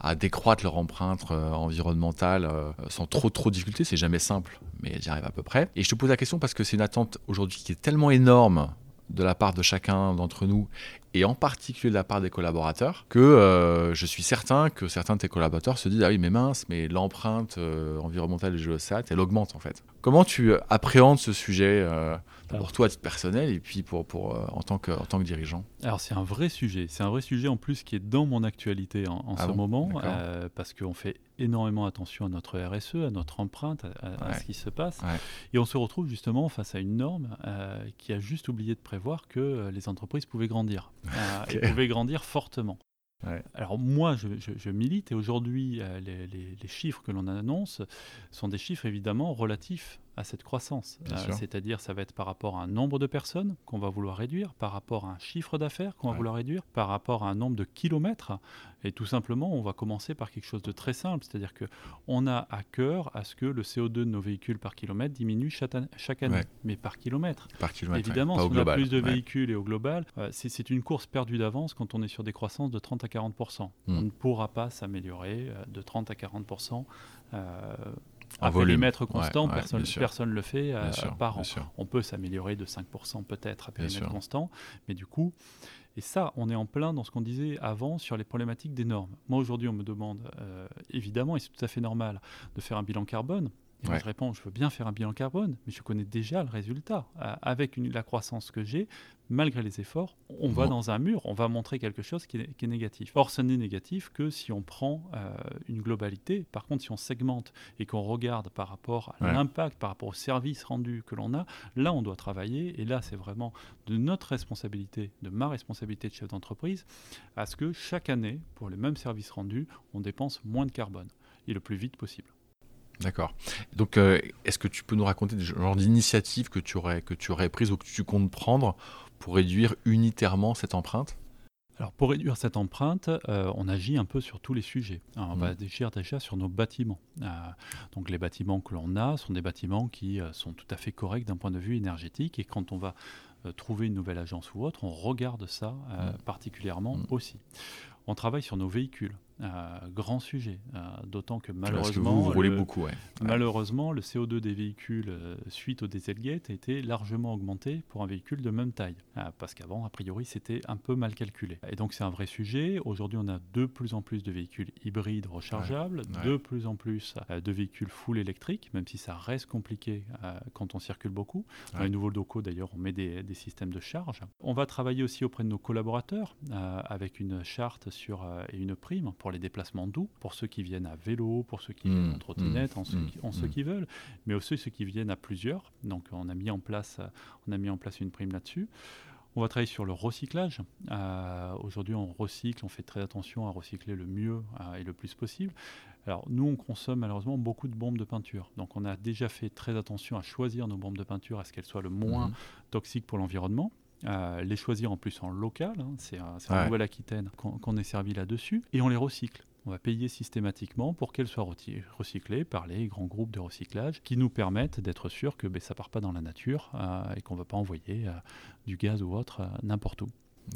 S1: à décroître leur empreinte euh, environnementale euh, sans trop trop de difficultés. C'est jamais simple, mais j'y arrive à peu près. Et je te pose la question parce que c'est une attente aujourd'hui qui est tellement énorme de la part de chacun d'entre nous et en particulier de la part des collaborateurs, que euh, je suis certain que certains de tes collaborateurs se disent Ah oui, mais mince, mais l'empreinte environnementale du Geosat, elle augmente en fait. Comment tu appréhendes ce sujet pour toi à titre personnel et puis pour, pour, euh, en, tant que, en tant que dirigeant.
S2: Alors c'est un vrai sujet, c'est un vrai sujet en plus qui est dans mon actualité en, ah ce moment, euh, parce qu'on fait énormément attention à notre RSE, à notre empreinte, à, ce qui se passe, et on se retrouve justement face à une norme euh, qui a juste oublié de prévoir que les entreprises pouvaient grandir, et pouvaient grandir fortement. Alors moi, je, milite et aujourd'hui, les, les, chiffres que l'on annonce sont des chiffres évidemment relatifs à cette croissance. Euh, c'est-à-dire, ça va être par rapport à un nombre de personnes qu'on va vouloir réduire, par rapport à un chiffre d'affaires qu'on va vouloir réduire, par rapport à un nombre de kilomètres. Et tout simplement, on va commencer par quelque chose de très simple, c'est-à-dire que on a à cœur à ce que le CO2 de nos véhicules par kilomètre diminue chaque, année, mais par kilomètre.
S1: Par kilomètre.
S2: Évidemment, si on a plus de véhicules et au global, euh, c'est une course perdue d'avance quand on est sur des croissances de 30 à 40% hmm. On ne pourra pas s'améliorer euh, de 30 à 40 à périmètre constant, personne ne le fait euh, par an. On peut s'améliorer de 5% peut-être à périmètre constant, mais du coup, et ça, on est en plein dans ce qu'on disait avant sur les problématiques des normes. Moi, aujourd'hui, on me demande, euh, évidemment, et c'est tout à fait normal, de faire un bilan carbone. Et je réponds, je veux bien faire un bilan carbone, mais je connais déjà le résultat. Avec la croissance que j'ai, malgré les efforts, on va dans un mur, on va montrer quelque chose qui est, négatif. Or, ce n'est négatif que si on prend euh, une globalité. Par contre, si on segmente et qu'on regarde par rapport à l'impact, par rapport au service rendu que l'on a, là, on doit travailler. Et là, c'est vraiment de notre responsabilité, de ma responsabilité de chef d'entreprise, à ce que chaque année, pour les mêmes services rendus, on dépense moins de carbone et le plus vite possible.
S1: D'accord. Donc, euh, est-ce que tu peux nous raconter des genres d'initiatives que tu aurais que tu aurais prises ou que tu comptes prendre pour réduire unitairement cette empreinte?
S2: Alors pour réduire cette empreinte, euh, on agit un peu sur tous les sujets. on va mmh. agir déjà sur nos bâtiments. Euh, donc les bâtiments que l'on a sont des bâtiments qui sont tout à fait corrects d'un point de vue énergétique. Et quand on va trouver une nouvelle agence ou autre, on regarde ça
S1: Mm.
S2: particulièrement
S1: Mm.
S2: aussi. On travaille sur nos véhicules, euh, grand sujet, euh, d'autant que malheureusement,
S1: vous, vous roulez
S2: le-
S1: beaucoup, ouais.
S2: malheureusement, le CO2 des véhicules euh, suite au Dieselgate a été largement augmenté pour un véhicule de même taille, Euh, parce qu'avant, a priori, c'était un peu mal calculé. Et donc c'est un vrai sujet. Aujourd'hui, on a de plus en plus de véhicules hybrides rechargeables,
S1: ouais.
S2: de plus en plus euh, de véhicules full électriques, même si ça reste compliqué euh, quand on circule beaucoup. Dans les nouveaux locaux, d'ailleurs, on met des, des systèmes de charge. On va travailler aussi auprès de nos collaborateurs avec une charte sur, et une prime pour les déplacements doux, pour ceux qui viennent à vélo, pour ceux qui
S1: Mmh,
S2: viennent en trottinette, en, ceux,
S1: mmh,
S2: qui, en ceux
S1: mmh.
S2: qui veulent, mais aussi ceux qui viennent à plusieurs. Donc on a mis en place, on a mis en place une prime là-dessus. On va travailler sur le recyclage. Euh, Aujourd'hui, on recycle, on fait très attention à recycler le mieux euh, et le plus possible. Alors, nous, on consomme malheureusement beaucoup de bombes de peinture. Donc, on a déjà fait très attention à choisir nos bombes de peinture, à ce qu'elles soient le moins
S1: Mhm.
S2: toxiques pour l'environnement. Euh, les choisir en plus en local, hein, c'est en
S1: Ouais.
S2: Nouvelle-Aquitaine qu'on est servi là-dessus, et on les recycle. On va payer systématiquement pour qu'elles soient recyclées par les grands groupes de recyclage qui nous permettent d'être sûrs que ben, ça part pas dans la nature euh, et qu'on ne va pas envoyer euh, du gaz ou autre n'importe où.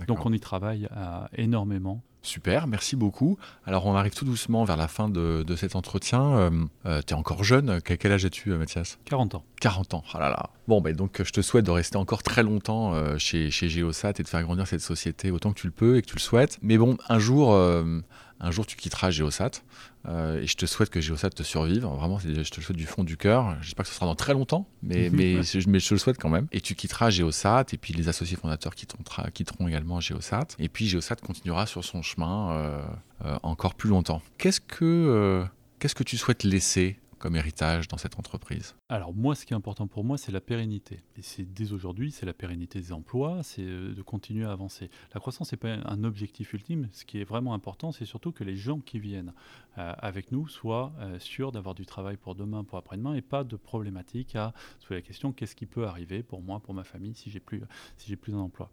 S2: Donc on y travaille euh, énormément.
S1: Super, merci beaucoup. Alors on arrive tout doucement vers la fin de, de cet entretien. tu es encore jeune, quel, âge as-tu euh, Mathias?
S2: 40 ans.
S1: 40 ans, ah là là. Bon, ben donc je te souhaite de rester encore très longtemps euh, chez, chez Geosat et de faire grandir cette société autant que tu le peux et que tu le souhaites. Mais bon, un jour, euh, un jour tu quitteras Geosat euh, et je te souhaite que Geosat te survive. Vraiment, je te le souhaite du fond du cœur. J'espère que ce sera dans très longtemps, mais, mais, je, mais je te le souhaite quand même. Et tu quitteras Geosat et puis les associés fondateurs quitteront, quitteront également Geosat. Et puis Geosat continuera sur son chemin euh, euh, encore plus longtemps. Qu'est-ce que, euh, qu'est-ce que tu souhaites laisser comme héritage dans cette entreprise?
S2: Alors moi, ce qui est important pour moi, c'est la pérennité. Et c'est dès aujourd'hui, c'est la pérennité des emplois, c'est euh, de continuer à avancer. La croissance n'est pas un objectif ultime. Ce qui est vraiment important, c'est surtout que les gens qui viennent euh, avec nous soient euh, sûrs d'avoir du travail pour demain, pour après-demain, et pas de problématique à se poser la question qu'est-ce qui peut arriver pour moi, pour ma famille, si j'ai plus, si j'ai plus un emploi.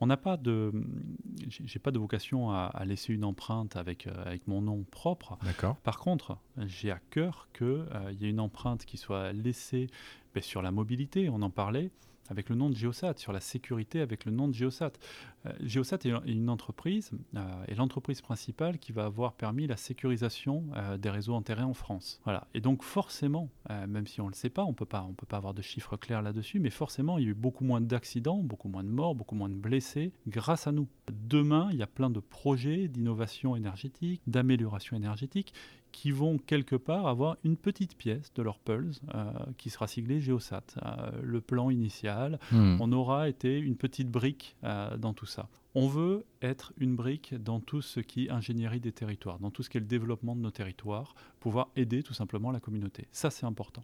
S2: On n'a pas de, j'ai j'ai pas de vocation à, à laisser une empreinte avec, euh, avec mon nom propre.
S1: D'accord.
S2: Par contre, j'ai à cœur qu'il y ait une empreinte qui soit laissée ben, sur la mobilité, on en parlait, avec le nom de Geosat, sur la sécurité avec le nom de Geosat. Euh, Geosat est une entreprise, euh, est l'entreprise principale qui va avoir permis la sécurisation euh, des réseaux enterrés en France. Voilà. Et donc forcément, euh, même si on ne le sait pas, on peut pas, on peut pas avoir de chiffres clairs là-dessus, mais forcément, il y a eu beaucoup moins d'accidents, beaucoup moins de morts, beaucoup moins de blessés grâce à nous. Demain, il y a plein de projets d'innovation énergétique, d'amélioration énergétique qui vont quelque part avoir une petite pièce de leur Pulse euh, qui sera siglée Geosat. Euh, le plan initial,
S1: Hmm.
S2: on aura été une petite brique euh, dans tout ça. On veut être une brique dans tout ce qui est ingénierie des territoires, dans tout ce qui est le développement de nos territoires, pouvoir aider tout simplement la communauté. Ça, c'est important.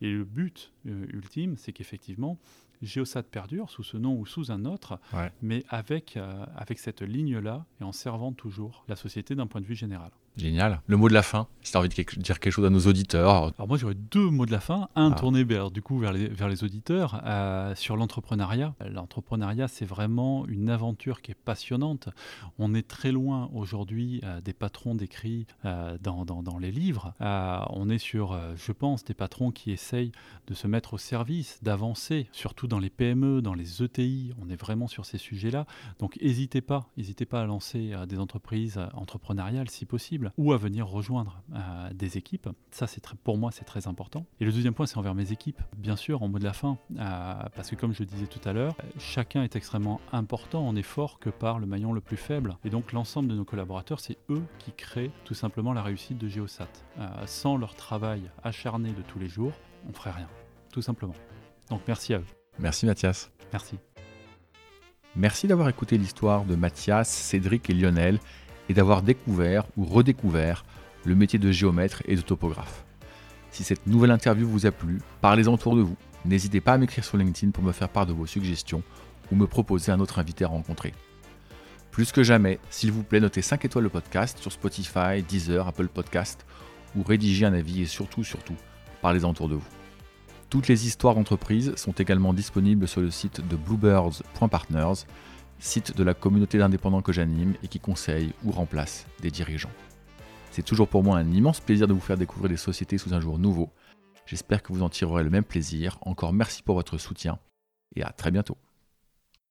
S2: Et le but ultime, c'est qu'effectivement, Geosat perdure sous ce nom ou sous un autre,
S1: Ouais.
S2: mais avec, euh, avec cette ligne-là et en servant toujours la société d'un point de vue général.
S1: Génial. Le mot de la fin, si tu as envie de dire quelque chose à nos auditeurs.
S2: Alors moi j'aurais deux mots de la fin, un
S1: Ah.
S2: tourné vers, du coup vers les, vers les auditeurs euh, sur l'entrepreneuriat. L'entrepreneuriat c'est vraiment une aventure qui est passionnante. On est très loin aujourd'hui euh, des patrons décrits euh, dans, dans- dans les livres. On est sur, je pense, des patrons qui essayent de se mettre au service, d'avancer, surtout dans les PME, dans les ETI. On est vraiment sur ces sujets-là. Donc n'hésitez pas, n'hésitez pas à lancer des entreprises euh, entrepreneuriales si possible, ou à venir rejoindre euh, des équipes. Ça, c'est pour moi, c'est très important. Et le deuxième point, c'est envers mes équipes. Bien sûr, en mot de la fin, euh, parce que comme je le disais tout à l'heure, chacun est extrêmement important. On est fort que par le maillon le plus faible. Et donc l'ensemble de nos collaborateurs, c'est eux qui créent tout simplement la réussite de Geosat. Sans leur travail acharné de tous les jours, on ferait rien, tout simplement. Donc merci à eux.
S1: Merci Mathias.
S2: Merci.
S1: Merci d'avoir écouté l'histoire de Mathias, Cédric et Lionel et d'avoir découvert ou redécouvert le métier de géomètre et de topographe. Si cette nouvelle interview vous a plu, parlez-en autour de vous. N'hésitez pas à m'écrire sur LinkedIn pour me faire part de vos suggestions ou me proposer un autre invité à rencontrer. Plus que jamais, s'il vous plaît, notez 5 étoiles le podcast sur Spotify, Deezer, Apple Podcast ou rédigez un avis et surtout, surtout, parlez-en autour de vous. Toutes les histoires d'entreprise sont également disponibles sur le site de bluebirds.partners, site de la communauté d'indépendants que j'anime et qui conseille ou remplace des dirigeants. C'est toujours pour moi un immense plaisir de vous faire découvrir des sociétés sous un jour nouveau. J'espère que vous en tirerez le même plaisir. Encore merci pour votre soutien et à très bientôt.